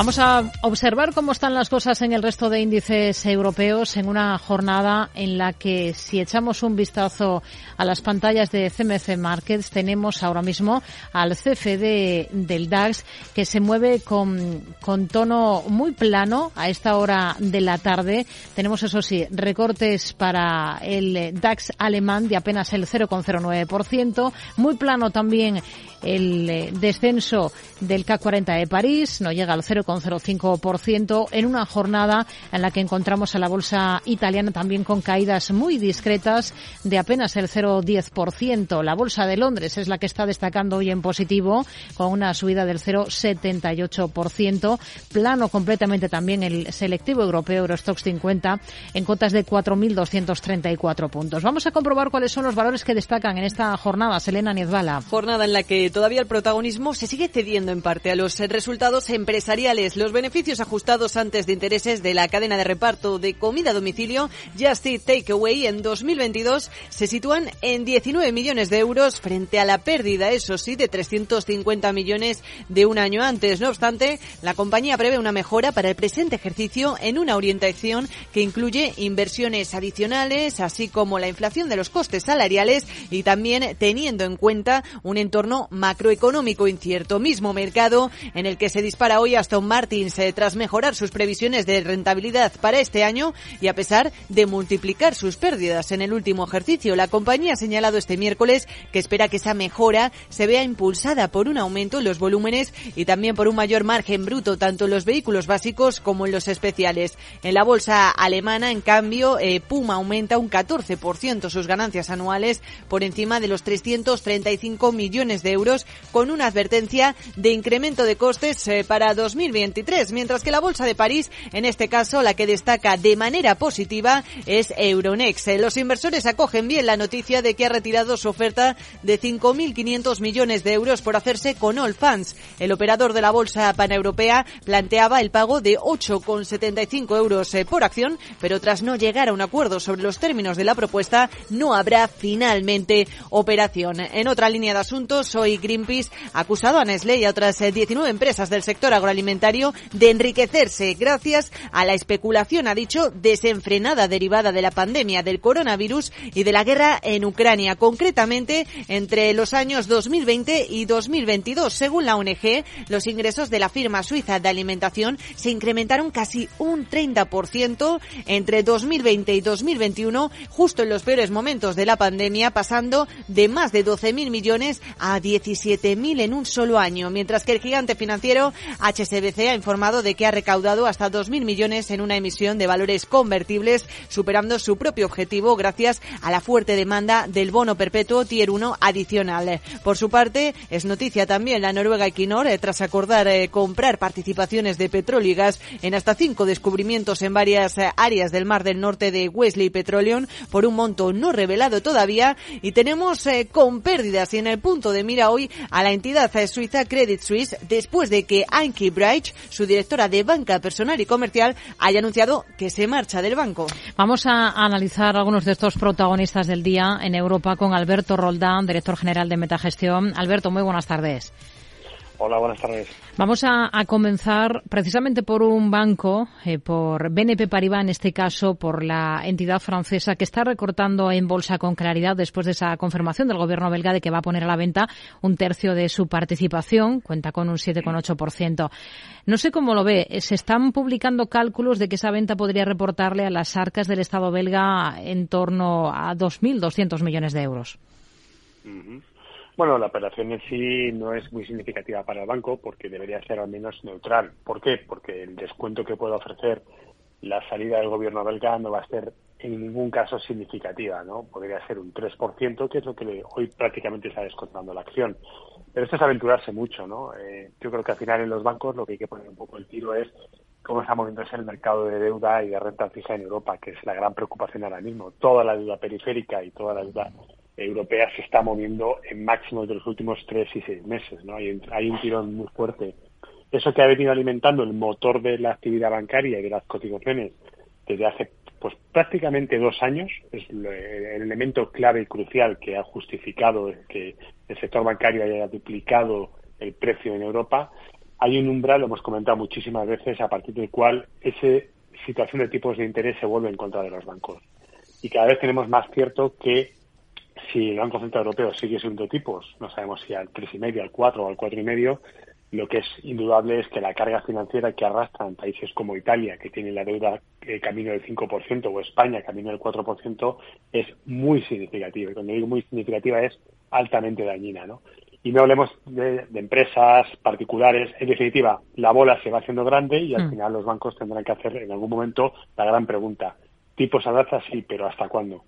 Vamos a observar cómo están las cosas en el resto de índices europeos en una jornada en la que si echamos un vistazo a las pantallas de CMC Markets tenemos ahora mismo al CFD del DAX que se mueve con, con tono muy plano a esta hora de la tarde. Tenemos eso sí recortes para el DAX alemán de apenas el 0,09%. Muy plano también el eh, descenso del CAC 40 de París no llega al 0,05% en una jornada en la que encontramos a la bolsa italiana también con caídas muy discretas de apenas el 0,10%. La bolsa de Londres es la que está destacando hoy en positivo con una subida del 0,78%. Plano completamente también el selectivo europeo Eurostox 50 en cotas de 4.234 puntos. Vamos a comprobar cuáles son los valores que destacan en esta jornada. Selena Niezbala. Jornada en la que todavía el protagonismo se sigue cediendo en parte a los resultados empresariales. Los beneficios ajustados antes de intereses de la cadena de reparto de comida a domicilio Just Eat Takeaway en 2022 se sitúan en 19 millones de euros frente a la pérdida, eso sí, de 350 millones de un año antes. No obstante, la compañía prevé una mejora para el presente ejercicio en una orientación que incluye inversiones adicionales, así como la inflación de los costes salariales y también teniendo en cuenta un entorno macroeconómico incierto. Mismo mercado en el que se dispara hoy Aston Martin tras mejorar sus previsiones de rentabilidad para este año y a pesar de multiplicar sus pérdidas en el último ejercicio. La compañía ha señalado este miércoles que espera que esa mejora se vea impulsada por un aumento en los volúmenes y también por un mayor margen bruto tanto en los vehículos básicos como en los especiales. En la bolsa alemana, en cambio, eh, Puma aumenta un 14% sus ganancias anuales por encima de los 335 millones de euros con una advertencia de incremento de costes eh, para 2020 2023, mientras que la Bolsa de París, en este caso, la que destaca de manera positiva es Euronext. Los inversores acogen bien la noticia de que ha retirado su oferta de 5.500 millones de euros por hacerse con All Funds. El operador de la Bolsa Paneuropea planteaba el pago de 8,75 euros eh, por acción, pero tras no llegar a un acuerdo sobre los términos de la propuesta, no habrá finalmente operación. En otra línea de asuntos, hoy Greenpeace ha acusado a Nestlé y a otras 19 eh, empresas del sector agroalimentario de enriquecerse gracias a la especulación, ha dicho, desenfrenada derivada de la pandemia del coronavirus y de la guerra en Ucrania, concretamente entre los años 2020 y 2022. Según la ONG, los ingresos de la firma suiza de alimentación se incrementaron casi un 30% entre 2020 y 2021, justo en los peores momentos de la pandemia, pasando de más de 12.000 millones a 17.000 en un solo año, mientras que el gigante financiero HSBC ha informado de que ha recaudado hasta 2.000 millones en una emisión de valores convertibles, superando su propio objetivo gracias a la fuerte demanda del bono perpetuo Tier 1 adicional. Por su parte, es noticia también la Noruega Equinor, eh, tras acordar eh, comprar participaciones de petróleo y gas en hasta cinco descubrimientos en varias eh, áreas del Mar del Norte de Wesley Petroleum por un monto no revelado todavía y tenemos con pérdidas y en el punto de mira hoy a la entidad suiza Credit Suisse después de que Anki Su directora de banca personal y comercial, haya anunciado que se marcha del banco. Vamos a analizar algunos de estos protagonistas del día en Europa con Alberto Roldán, director general de Metagestión. Alberto, muy buenas tardes. Hola, buenas tardes. Vamos a, comenzar precisamente por un banco, eh, por BNP Paribas en este caso, por la entidad francesa que está recortando en bolsa con claridad después de esa confirmación del gobierno belga de que va a poner a la venta un tercio de su participación, cuenta con un 7,8%. No sé cómo lo ve, se están publicando cálculos de que esa venta podría reportarle a las arcas del Estado belga en torno a 2.200 millones de euros. Bueno, la operación en sí no es muy significativa para el banco porque debería ser al menos neutral. ¿Por qué? Porque el descuento que puede ofrecer la salida del gobierno belga no va a ser en ningún caso significativa, ¿no? Podría ser un 3%, que es lo que hoy prácticamente está descontando la acción. Pero esto es aventurarse mucho, ¿no? Eh, yo creo que al final en los bancos lo que hay que poner un poco el tiro es cómo está moviéndose el mercado de deuda y de renta fija en Europa, que es la gran preocupación ahora mismo. Toda la deuda periférica y toda la deuda europea se está moviendo en máximos de los últimos tres y seis meses. ¿no? Hay, hay un tirón muy fuerte. Eso que ha venido alimentando el motor de la actividad bancaria y de las cotizaciones desde hace pues prácticamente dos años es el elemento clave y crucial que ha justificado que el sector bancario haya duplicado el precio en Europa. Hay un umbral, lo hemos comentado muchísimas veces, a partir del cual esa situación de tipos de interés se vuelve en contra de los bancos. Y cada vez tenemos más cierto que si el Banco Central Europeo sigue subiendo tipos, no sabemos si al 3,5, al 4 o al 4,5, lo que es indudable es que la carga financiera que arrastran países como Italia, que tiene la deuda eh, camino del 5%, o España, camino del 4%, es muy significativa. Y cuando digo muy significativa es altamente dañina, ¿no? Y no hablemos de, empresas particulares. En definitiva, la bola se va haciendo grande y al mm. final los bancos tendrán que hacer en algún momento la gran pregunta. Tipos a sí, pero ¿hasta cuándo?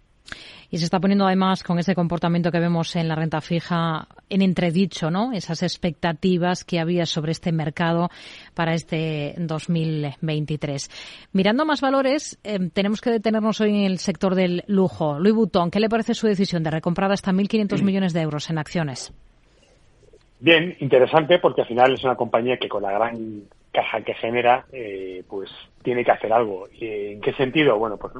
Y se está poniendo además con ese comportamiento que vemos en la renta fija en entredicho, ¿no? Esas expectativas que había sobre este mercado para este 2023. Mirando más valores, eh, tenemos que detenernos hoy en el sector del lujo. Louis Vuitton, ¿qué le parece su decisión de recomprar hasta 1.500 millones de euros en acciones? Bien, interesante porque al final es una compañía que con la gran caja que genera, eh, pues tiene que hacer algo. ¿Y ¿En qué sentido? Bueno, pues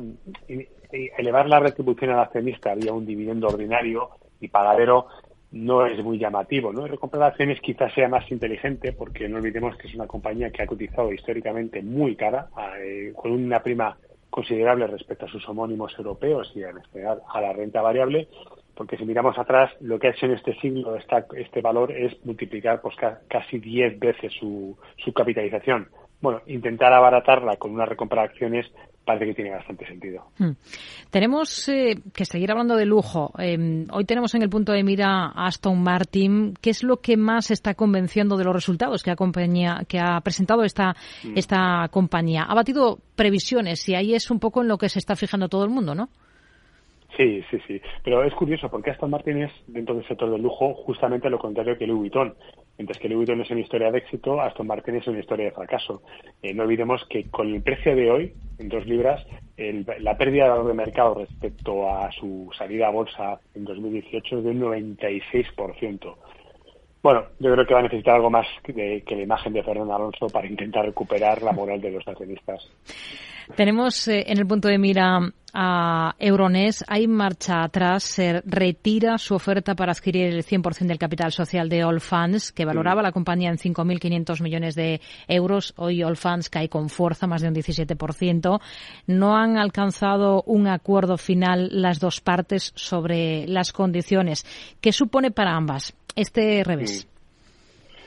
elevar la retribución al accionista vía un dividendo ordinario y pagadero no es muy llamativo, ¿no? Recomprar acciones quizás sea más inteligente porque no olvidemos que es una compañía que ha cotizado históricamente muy cara, eh, con una prima considerable respecto a sus homónimos europeos y en especial a la renta variable, porque si miramos atrás, lo que ha hecho en este siglo este valor es multiplicar pues, casi 10 veces su, su capitalización. Bueno, intentar abaratarla con una recompra de acciones parece que tiene bastante sentido. Hmm. Tenemos eh, que seguir hablando de lujo. Em, hoy tenemos en el punto de mira a Aston Martin. ¿Qué es lo que más está convenciendo de los resultados que ha, que ha presentado esta, hmm. esta compañía? Ha batido previsiones y ahí es un poco en lo que se está fijando todo el mundo, ¿no? Sí, sí, sí. Pero es curioso porque Aston Martin es, dentro del sector del lujo, justamente lo contrario que Louis Vuitton. Mientras que Louis Vuitton es una historia de éxito, Aston Martin es una historia de fracaso. Eh, no olvidemos que con el precio de hoy, en dos libras, la pérdida de mercado respecto a su salida a bolsa en 2018 es de un 96%. Bueno, yo creo que va a necesitar algo más que, que la imagen de Fernando Alonso para intentar recuperar la moral de los accionistas. Tenemos eh, en el punto de mira a Euronest. Hay marcha atrás. Se retira su oferta para adquirir el 100% del capital social de Allfunds, que valoraba la compañía en 5.500 millones de euros. Hoy Allfunds cae con fuerza, más de un 17%. No han alcanzado un acuerdo final las dos partes sobre las condiciones. ¿Qué supone para ambas este revés?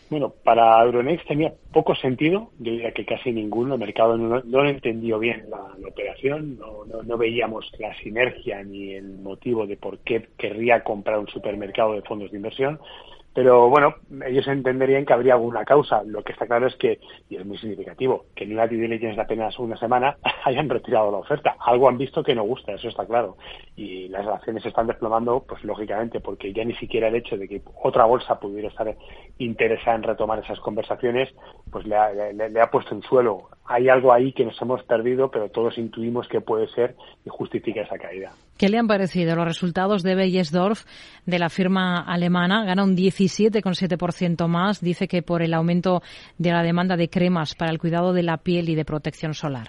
Bueno, para Euronext tenía poco sentido, yo diría que casi ninguno, el mercado no, lo entendió bien la, operación, no, no, veíamos la sinergia ni el motivo de por qué querría comprar un supermercado de fondos de inversión, pero bueno, ellos entenderían que habría alguna causa. Lo que está claro es que, y es muy significativo, que en una due diligence de apenas una semana hayan retirado la oferta. Algo han visto que no gusta, eso está claro. Y las relaciones se están desplomando, pues lógicamente, porque ya ni siquiera el hecho de que otra bolsa pudiera estar interesada en retomar esas conversaciones, pues le ha, le ha puesto en suelo. Hay algo ahí que nos hemos perdido, pero todos intuimos que puede ser y justifica esa caída. ¿Qué le han parecido los resultados de Beyesdorf, de la firma alemana? Gana un 17,7% más. Dice que por el aumento de la demanda de cremas para el cuidado de la piel y de protección solar.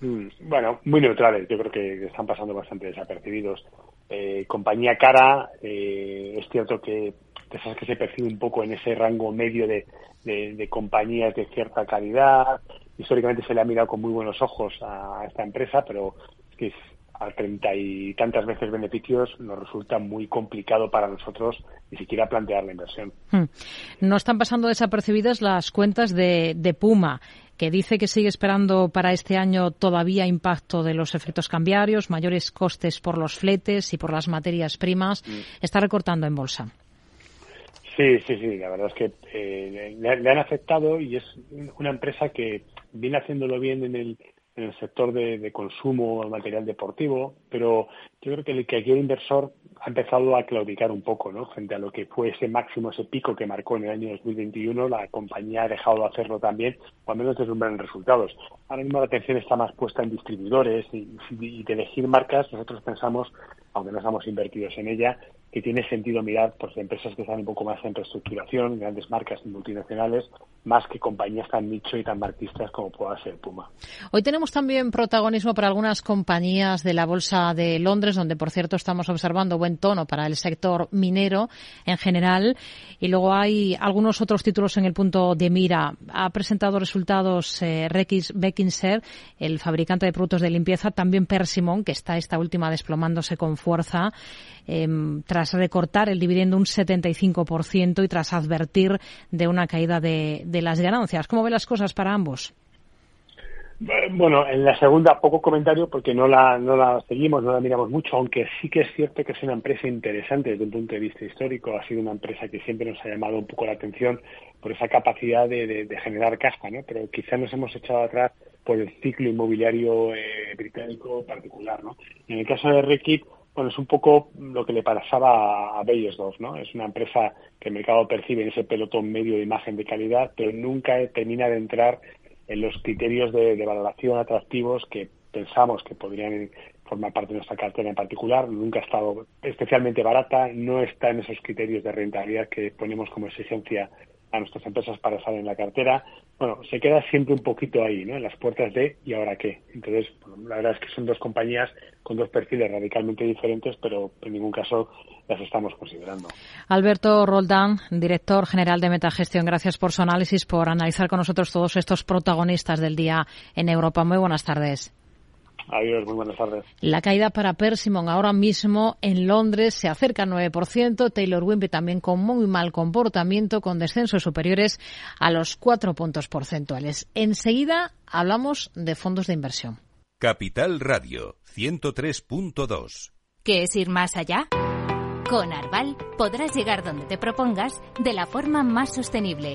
Mm, bueno, muy neutrales. Yo creo que están pasando bastante desapercibidos. Eh, compañía cara, eh, es cierto que esas que se percibe un poco en ese rango medio de, de, compañías de cierta calidad. Históricamente se le ha mirado con muy buenos ojos a esta empresa, pero es que a treinta y tantas veces beneficios nos resulta muy complicado para nosotros ni siquiera plantear la inversión. Hmm. No están pasando desapercibidas las cuentas de, Puma que dice que sigue esperando para este año todavía impacto de los efectos cambiarios, mayores costes por los fletes y por las materias primas. Hmm. Está recortando en bolsa. Sí, sí, sí. La verdad es que eh, le, han afectado y es una empresa que viene haciéndolo bien en el en el sector de, de consumo material deportivo, pero yo creo que, que aquí el inversor ha empezado a claudicar un poco, ¿no? Frente a lo que fue ese máximo, ese pico que marcó en el año 2021, la compañía ha dejado de hacerlo también, o al menos deslumbrar resultados. Ahora mismo la atención está más puesta en distribuidores y, y de elegir marcas. Nosotros pensamos, aunque no estamos invertidos en ella, que tiene sentido mirar pues, empresas que están un poco más en reestructuración, grandes marcas multinacionales, más que compañías tan nicho y tan marquistas como pueda ser Puma. Hoy tenemos también protagonismo para algunas compañías de la Bolsa de Londres, donde, por cierto, estamos observando buen tono para el sector minero en general. Y luego hay algunos otros títulos en el punto de mira. Ha presentado resultados eh, Rex Beckinser, el fabricante de productos de limpieza, también Persimon, que está esta última desplomándose con fuerza. Em, tras recortar el dividendo un 75% y tras advertir de una caída de, las ganancias. ¿Cómo ve las cosas para ambos? Bueno, en la segunda poco comentario porque no la, no la seguimos, no la miramos mucho, aunque sí que es cierto que es una empresa interesante desde un punto de vista histórico. Ha sido una empresa que siempre nos ha llamado un poco la atención por esa capacidad de, generar casta, ¿no? Pero quizá nos hemos echado atrás por el ciclo inmobiliario eh, británico particular, ¿no? En el caso de Rekit, bueno, es un poco lo que le pasaba a Bayersdorf, ¿no? Es una empresa que el mercado percibe en ese pelotón medio de imagen de calidad, pero nunca termina de entrar en los criterios de, valoración atractivos que pensamos que podrían formar parte de nuestra cartera en particular. Nunca ha estado especialmente barata, no está en esos criterios de rentabilidad que ponemos como exigencia a nuestras empresas para estar en la cartera, bueno, se queda siempre un poquito ahí, ¿no? En las puertas de ¿y ahora qué? Entonces, la verdad es que son dos compañías con dos perfiles radicalmente diferentes, pero en ningún caso las estamos considerando. Alberto Roldán, director general de Metagestión, gracias por su análisis, por analizar con nosotros todos estos protagonistas del día en Europa. Muy buenas tardes. Adiós, muy buenas tardes. La caída para Persimmon ahora mismo en Londres se acerca al 9%. Taylor Wimpey también con muy mal comportamiento, con descensos superiores a los 4 puntos porcentuales. Enseguida hablamos de fondos de inversión. Capital Radio 103.2. ¿Qué es ir más allá? Con Arval podrás llegar donde te propongas de la forma más sostenible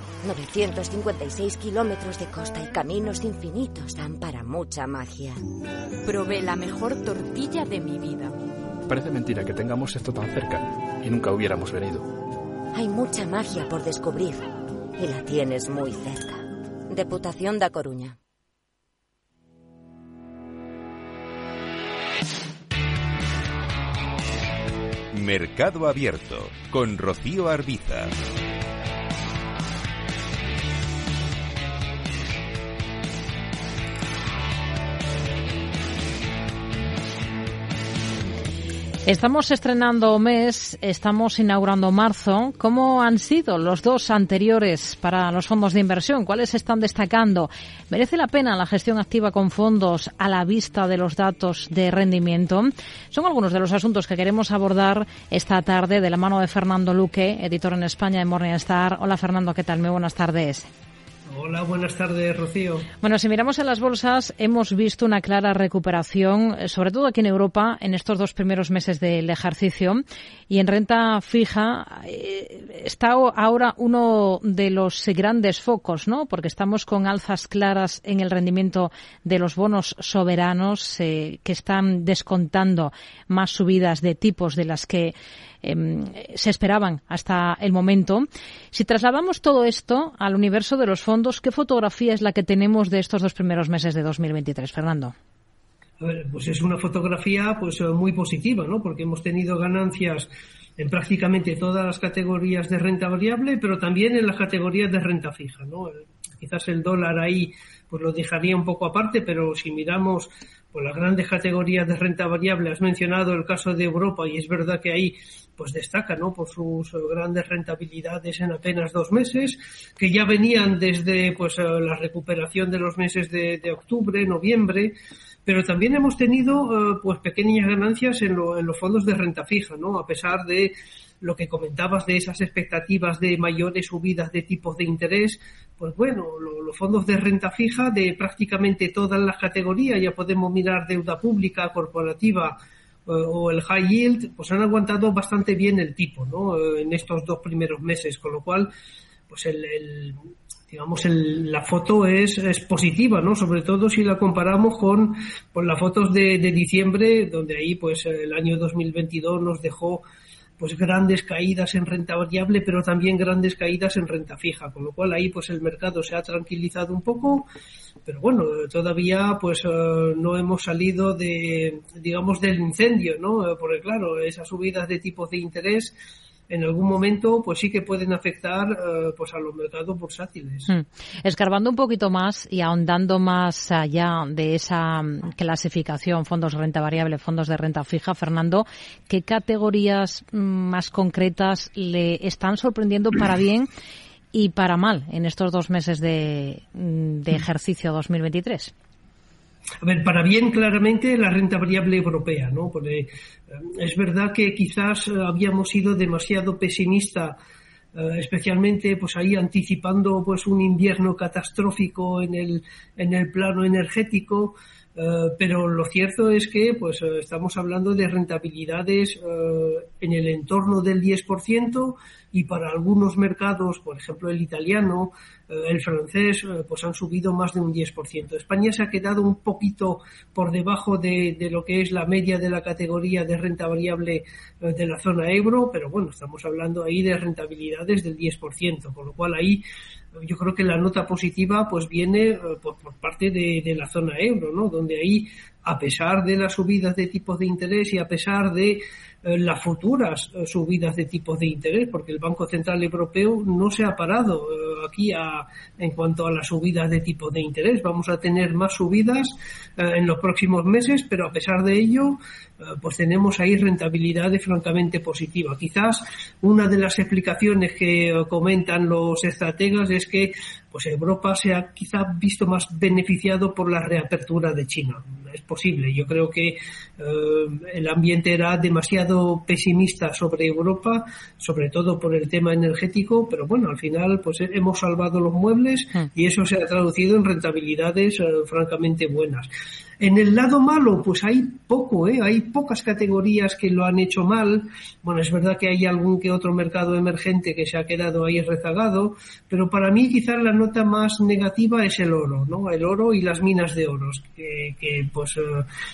956 kilómetros de costa y caminos infinitos dan para mucha magia. Probé la mejor tortilla de mi vida. Parece mentira que tengamos esto tan cerca y nunca hubiéramos venido. Hay mucha magia por descubrir y la tienes muy cerca. Deputación da Coruña. Mercado Abierto con Rocío Arbiza. Estamos estrenando mes, estamos inaugurando marzo. ¿Cómo han sido los dos anteriores para los fondos de inversión? ¿Cuáles están destacando? ¿Merece la pena la gestión activa con fondos a la vista de los datos de rendimiento? Son algunos de los asuntos que queremos abordar esta tarde de la mano de Fernando Luque, editor en España de Morningstar. Hola Fernando, ¿qué tal? Muy buenas tardes. Hola, buenas tardes, Rocío. Bueno, si miramos en las bolsas, hemos visto una clara recuperación, eh, sobre todo aquí en Europa, en estos dos primeros meses del ejercicio. Y en renta fija eh, está ahora uno de los grandes focos, ¿no? Porque estamos con alzas claras en el rendimiento de los bonos soberanos eh, que están descontando más subidas de tipos de las que Em, se esperaban hasta el momento. Si trasladamos todo esto al universo de los fondos, ¿qué fotografía es la que tenemos de estos dos primeros meses de 2023, Fernando? pues es una fotografía pues eh, muy positiva, ¿no? Porque hemos tenido ganancias en prácticamente todas las categorías de renta variable, pero también en las categorías de renta fija, ¿no? Quizás el dólar ahí pues lo dejaría un poco aparte, pero si miramos pues las grandes categorías de renta variable, has mencionado el caso de Europa y es verdad que ahí pues destaca ¿no? por sus grandes rentabilidades en apenas dos meses, que ya venían desde pues la recuperación de los meses de, octubre, noviembre, pero también hemos tenido eh, pues pequeñas ganancias en, en los fondos de renta fija, ¿no? A pesar de lo que comentabas de esas expectativas de mayores subidas de tipos de interés, pues bueno, los fondos de renta fija de prácticamente todas las categorías, ya podemos mirar deuda pública, corporativa eh, o el high yield, pues han aguantado bastante bien el tipo, ¿no? Eh, en estos dos primeros meses, con lo cual, pues el, digamos, el, la foto es, es, positiva, ¿no? Sobre todo si la comparamos con, con las fotos de, diciembre, donde ahí, pues, el año 2022 nos dejó pues grandes caídas en renta variable, pero también grandes caídas en renta fija, con lo cual ahí pues el mercado se ha tranquilizado un poco, pero bueno, todavía pues eh, no hemos salido de digamos del incendio, ¿no? Porque claro, esas subidas de tipos de interés en algún momento pues sí que pueden afectar eh, pues a los mercados bursátiles. Hmm. Escarbando un poquito más y ahondando más allá de esa mm, clasificación, fondos de renta variable, fondos de renta fija, Fernando, ¿qué categorías mm, más concretas le están sorprendiendo para bien y para mal en estos dos meses de, mm, de ejercicio 2023? A ver, para bien claramente la renta variable europea, ¿no? Porque eh, es verdad que quizás eh, habíamos sido demasiado pesimista eh, especialmente pues ahí anticipando pues un invierno catastrófico en el en el plano energético pero lo cierto es que pues estamos hablando de rentabilidades en el entorno del 10% y para algunos mercados, por ejemplo el italiano, eh, el francés, eh, pues han subido más de un 10%. España se ha quedado un poquito por debajo de, de lo que es la media de la categoría de renta variable eh, de la zona euro, pero bueno, estamos hablando ahí de rentabilidades del 10%, con lo cual ahí yo creo que la nota positiva pues viene por, por parte de, de, la zona euro, ¿no? Donde ahí, a pesar de las subidas de tipos de interés y a pesar de las futuras eh, subidas de tipos de interés, porque el Banco Central Europeo no se ha parado eh, aquí a, en cuanto a las subidas de tipos de interés. Vamos a tener más subidas en los próximos meses, pero a pesar de ello, pues tenemos ahí rentabilidades francamente positivas. Quizás una de las explicaciones que comentan los estrategas es que pues Europa se ha quizá visto más beneficiado por la reapertura de China. Es posible. Yo creo que el ambiente era demasiado pesimista sobre Europa, sobre todo por el tema energético, pero bueno, al final pues hemos salvado los muebles hmm. y eso se ha traducido en rentabilidades francamente buenas. En el lado malo, pues hay poco, ¿eh? hay pocas categorías que lo han hecho mal. Bueno, es verdad que hay algún que otro mercado emergente que se ha quedado ahí rezagado, pero para mí quizás la nota más negativa es el oro, ¿no? El oro y las minas de oros, que, pues eh,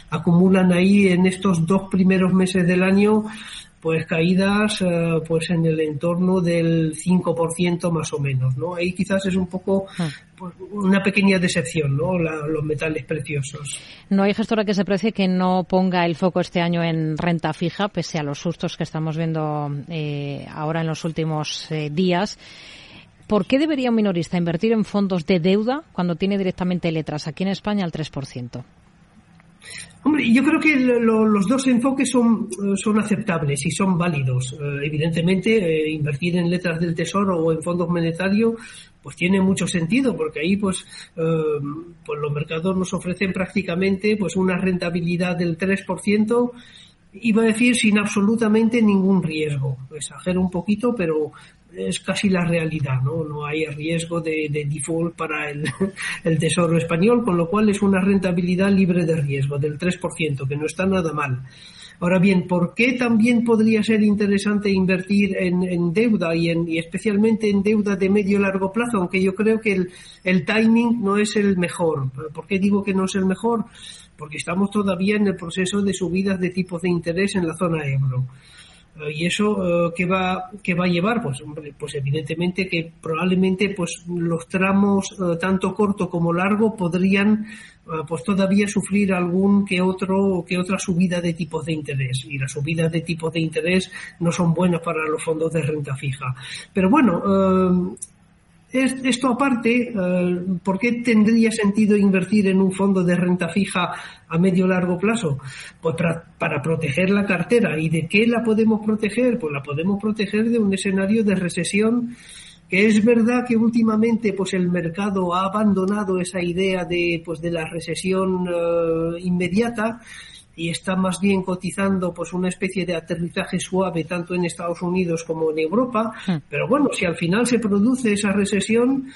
acumulan ahí en estos dos primeros meses del año pues caídas eh, pues en el entorno del 5% más o menos, ¿no? Ahí quizás es un poco ah. pues, una pequeña decepción, ¿no? los metales preciosos. No hay gestora que se precie que no ponga el foco este año en renta fija, pese a los sustos que estamos viendo eh, ahora en los últimos eh, días. ¿Por qué debería un minorista invertir en fondos de deuda cuando tiene directamente letras aquí en España al 3%? Hombre, yo creo que los dos enfoques son, son aceptables y son válidos. Eh, evidentemente, eh, invertir en letras del tesoro o en fondos monetarios pues tiene mucho sentido porque ahí pues, eh, pues los mercados nos ofrecen prácticamente pues una rentabilidad del 3% iba a decir sin absolutamente ningún riesgo. Exagero un poquito, pero es casi la realidad, ¿no? No hay riesgo de, default para el, Tesoro español, con lo cual es una rentabilidad libre de riesgo del 3%, que no está nada mal. Ahora bien, ¿por qué también podría ser interesante invertir en, deuda y, en, y especialmente en deuda de medio y largo plazo? Aunque yo creo que el timing no es el mejor. ¿Por qué digo que no es el mejor? Porque estamos todavía en el proceso de subidas de tipos de interés en la zona euro. ¿Y eso eh, qué, va, qué va a llevar? Pues, pues evidentemente que probablemente pues los tramos eh, tanto corto como largo podrían eh, pues todavía sufrir algún que otro que otra subida de tipos de interés y las subidas de tipos de interés no son buenas para los fondos de renta fija pero bueno esto aparte, eh, ¿por qué tendría sentido invertir en un fondo de renta fija a medio largo plazo? Pues para, proteger la cartera. ¿Y de qué la podemos proteger? Pues la podemos proteger de un escenario de recesión que es verdad que últimamente pues el mercado ha abandonado esa idea de pues de la recesión eh, inmediata y está más bien cotizando pues una especie de aterrizaje suave tanto en Estados Unidos como en Europa. Hmm. Pero bueno, si al final se produce esa recesión,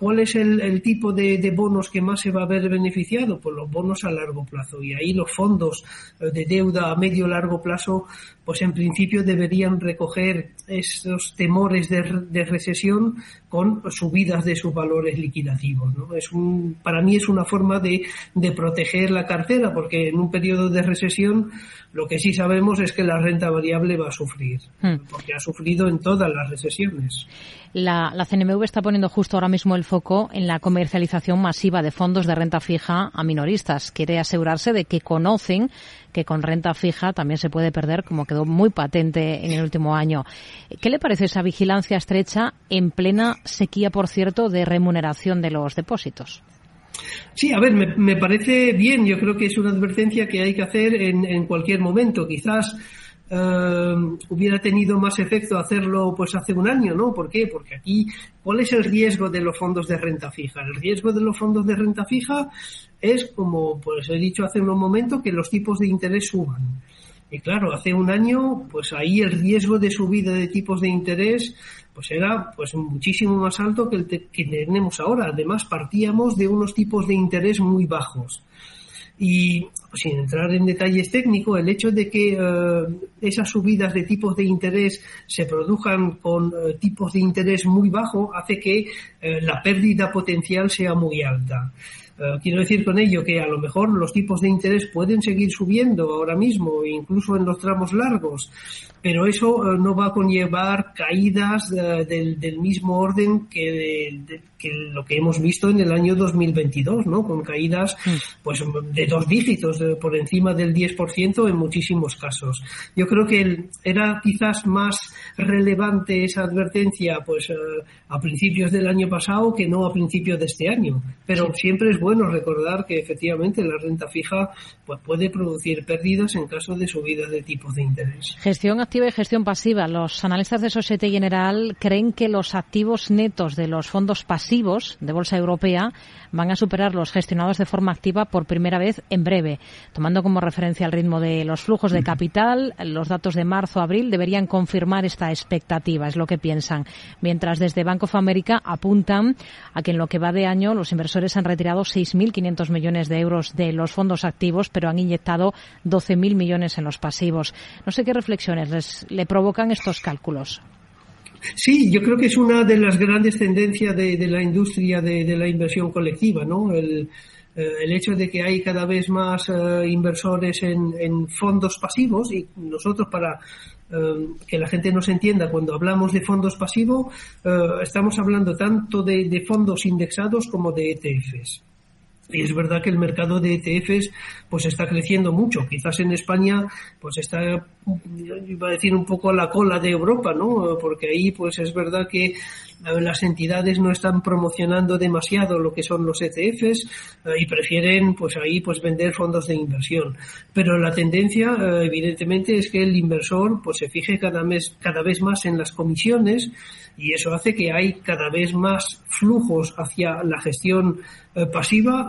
¿cuál es el, tipo de, bonos que más se va a ver beneficiado? Pues los bonos a largo plazo. Y ahí los fondos eh, de deuda a medio largo plazo pues en principio deberían recoger esos temores de, recesión con subidas de sus valores liquidativos. ¿no? Es un, para mí es una forma de, de proteger la cartera, porque en un periodo de recesión lo que sí sabemos es que la renta variable va a sufrir, hmm. porque ha sufrido en todas las recesiones. La, la, CNMV está poniendo justo ahora mismo el foco en la comercialización masiva de fondos de renta fija a minoristas. Quiere asegurarse de que conocen que con renta fija también se puede perder, como quedó muy patente en el último año. ¿Qué le parece esa vigilancia estrecha en plena sequía, por cierto, de remuneración de los depósitos? Sí, a ver, me, parece bien. Yo creo que es una advertencia que hay que hacer en, cualquier momento. Quizás eh, hubiera tenido más efecto hacerlo pues hace un año, ¿no? ¿Por qué? Porque aquí, ¿cuál es el riesgo de los fondos de renta fija? El riesgo de los fondos de renta fija es, como pues he dicho hace un momento, que los tipos de interés suban. Y claro, hace un año, pues ahí el riesgo de subida de tipos de interés pues era pues muchísimo más alto que el que tenemos ahora. Además, partíamos de unos tipos de interés muy bajos. Y sin entrar en detalles técnicos, el hecho de que eh, esas subidas de tipos de interés se produzcan con eh, tipos de interés muy bajos hace que eh, la pérdida potencial sea muy alta. quiero decir con ello que a lo mejor los tipos de interés pueden seguir subiendo ahora mismo, incluso en los tramos largos, pero eso eh, no va a conllevar caídas eh, del, mismo orden que, lo que hemos visto en el año 2022, ¿no? Con caídas, pues, de dos dígitos, pues por encima del 10% en muchísimos casos. Yo creo que era quizás más relevante esa advertencia pues a principios del año pasado que no a principios de este año, pero siempre es bueno recordar que efectivamente la renta fija pues puede producir pérdidas en caso de subida de tipos de interés. Gestión activa y gestión pasiva. Los analistas de Societe General creen que los activos netos de los fondos pasivos de Bolsa Europea van a superar los gestionados de forma activa por primera vez en breve. Tomando como referencia el ritmo de los flujos de capital, los datos de marzo-abril deberían confirmar esta expectativa, es lo que piensan. Mientras desde Bank of America apuntan a que en lo que va de año los inversores han retirado 6.500 millones de euros de los fondos activos, pero han inyectado 12.000 millones en los pasivos. No sé qué reflexiones le provocan estos cálculos. Sí, yo creo que es una de las grandes tendencias de, la industria de, la inversión colectiva, ¿no? El, eh, hecho de que hay cada vez más eh, inversores en, fondos pasivos y nosotros para eh, que la gente nos entienda cuando hablamos de fondos pasivos estamos hablando tanto de fondos indexados como de ETFs. Y es verdad que el mercado de ETFs pues está creciendo mucho. Quizás en España pues está, iba a decir, un poco a la cola de Europa, ¿no? Porque ahí pues es verdad que las entidades no están promocionando demasiado lo que son los ETFs eh, y prefieren pues ahí pues vender fondos de inversión. Pero la tendencia eh, evidentemente es que el inversor pues se fije cada mes cada vez más en las comisiones y eso hace que hay cada vez más flujos hacia la gestión eh, pasiva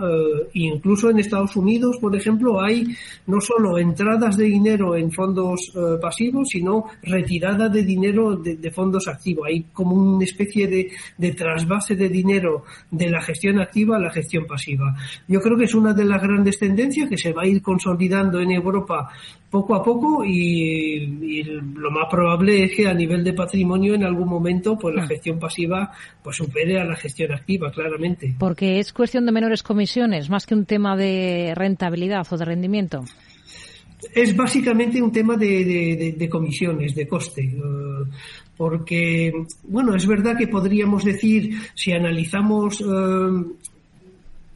e incluso en Estados Unidos por ejemplo hay no solo entradas de dinero en fondos pasivos sino retirada de dinero de, de fondos activos hay como una especie de, trasvase de dinero de la gestión activa a la gestión pasiva. Yo creo que es una de las grandes tendencias que se va a ir consolidando en Europa poco a poco y, lo más probable es que a nivel de patrimonio en algún momento pues la ah. gestión pasiva pues supere a la gestión activa claramente porque es cuestión de menores comisiones más que un tema de rentabilidad o de rendimiento es básicamente un tema de, comisiones, de coste. Eh, porque, bueno, es verdad que podríamos decir, si analizamos eh,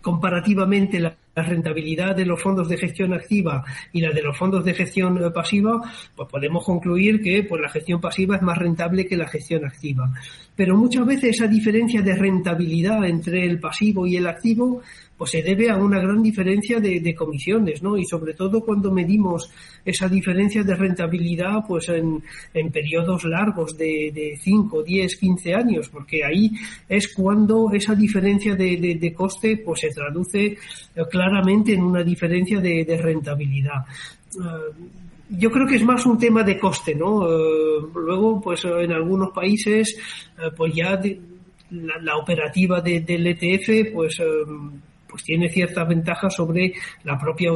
comparativamente la, rentabilidad de los fondos de gestión activa y la de los fondos de gestión eh, pasiva, pues podemos concluir que pues, la gestión pasiva es más rentable que la gestión activa. Pero muchas veces esa diferencia de rentabilidad entre el pasivo y el activo pues se debe a una gran diferencia de, comisiones, ¿no? Y sobre todo cuando medimos esa diferencia de rentabilidad, pues en, periodos largos de, de 5, 10, 15 años, porque ahí es cuando esa diferencia de, coste, pues se traduce eh, claramente en una diferencia de, rentabilidad. Eh, yo creo que es más un tema de coste, ¿no? Eh, luego, pues en algunos países, pues ya la, operativa del ETF, pues pues tiene ciertas ventajas sobre la propia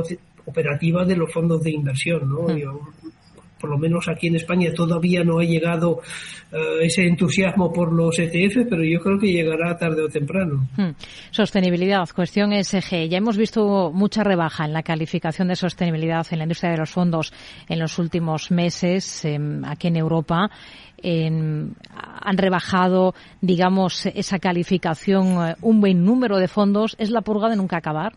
operativa de los fondos de inversión, ¿no? Hmm. Por lo menos aquí en España todavía no ha llegado eh, ese entusiasmo por los ETF, pero yo creo que llegará tarde o temprano. Hmm. Sostenibilidad, cuestión SG. Ya hemos visto mucha rebaja en la calificación de sostenibilidad en la industria de los fondos en los últimos meses em, aquí en Europa han rebajado, digamos, esa calificación eh, un buen número de fondos. ¿Es la purga de nunca acabar?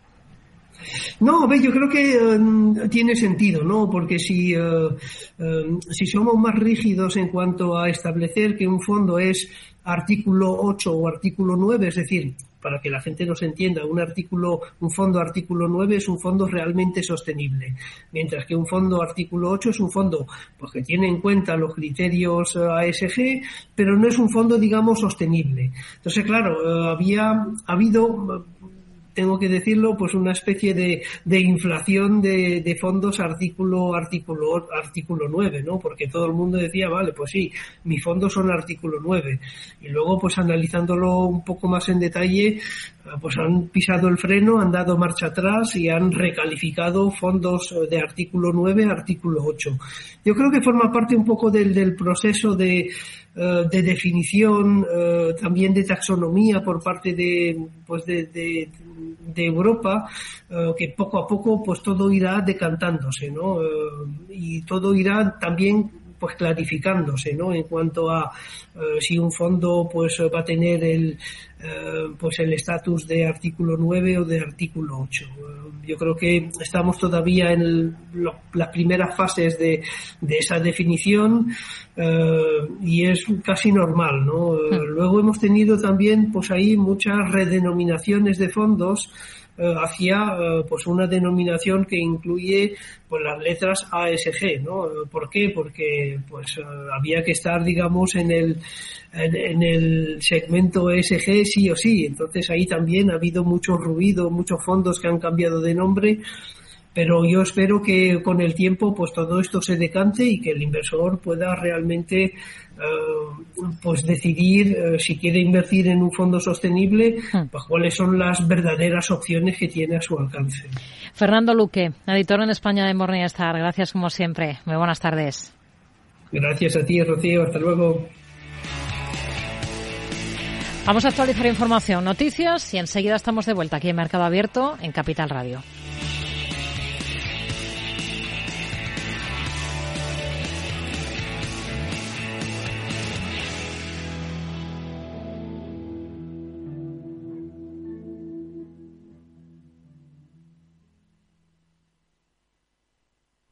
No, yo creo que em, tiene sentido, ¿no? Porque si, em, si somos más rígidos en cuanto a establecer que un fondo es artículo 8 o artículo 9, es decir, para que la gente nos entienda, un artículo, un fondo artículo 9 es un fondo realmente sostenible, mientras que un fondo artículo 8 es un fondo pues, que tiene en cuenta los criterios eh, ASG, pero no es un fondo, digamos, sostenible. Entonces, claro, eh, había ha habido tengo que decirlo, pues una especie de, de inflación de, de, fondos artículo, artículo, artículo 9, ¿no? Porque todo el mundo decía, vale, pues sí, mis fondos son artículo 9. Y luego, pues analizándolo un poco más en detalle, ah, pues han pisado el freno, han dado marcha atrás y han recalificado fondos de artículo 9 a artículo 8. Yo creo que forma parte un poco del, del proceso de, eh, de definición, eh, también de taxonomía por parte de, pues de, de, Europa, eh, que poco a poco pues todo irá decantándose, ¿no? y todo irá también pues clarificándose, ¿no? En cuanto a si un fondo pues va a tener el, pues el estatus de artículo 9 o de artículo 8. yo creo que estamos todavía en las primeras fases de, de esa definición y es casi normal, ¿no? Hmm. Luego hemos tenido también, pues ahí muchas redenominaciones de fondos eh, hacia eh, pues una denominación que incluye pues las letras ASG, ¿no? ¿Por qué? Porque pues eh, había que estar digamos en el en, el segmento ESG sí o sí, entonces ahí también ha habido mucho ruido, muchos fondos que han cambiado de nombre pero yo espero que con el tiempo pues todo esto se decante y que el inversor pueda realmente eh, pues decidir eh, si quiere invertir en un fondo sostenible hmm. pues cuáles son las verdaderas opciones que tiene a su alcance. Fernando Luque, editor en España de Morningstar, gracias como siempre. Muy buenas tardes. Gracias a ti, Rocío. Hasta luego. Vamos a actualizar información, noticias y enseguida estamos de vuelta aquí en Mercado Abierto en Capital Radio.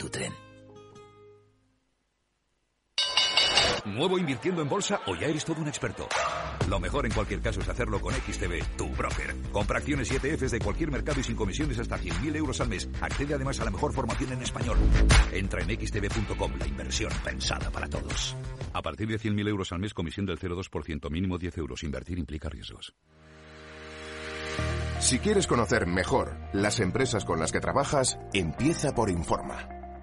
tu tren. ¿Nuevo invirtiendo en bolsa o ya eres todo un experto? Lo mejor en cualquier caso es hacerlo con XTB, tu broker. Compra acciones y ETFs de cualquier mercado y sin comisiones hasta 100.000 euros al mes. Accede además a la mejor formación en español. Entra en xtb.com, la inversión pensada para todos. A partir de 100.000 euros al mes, comisión del 0,2%, mínimo 10 euros. Invertir implica riesgos. Si quieres conocer mejor las empresas con las que trabajas, empieza por Informa.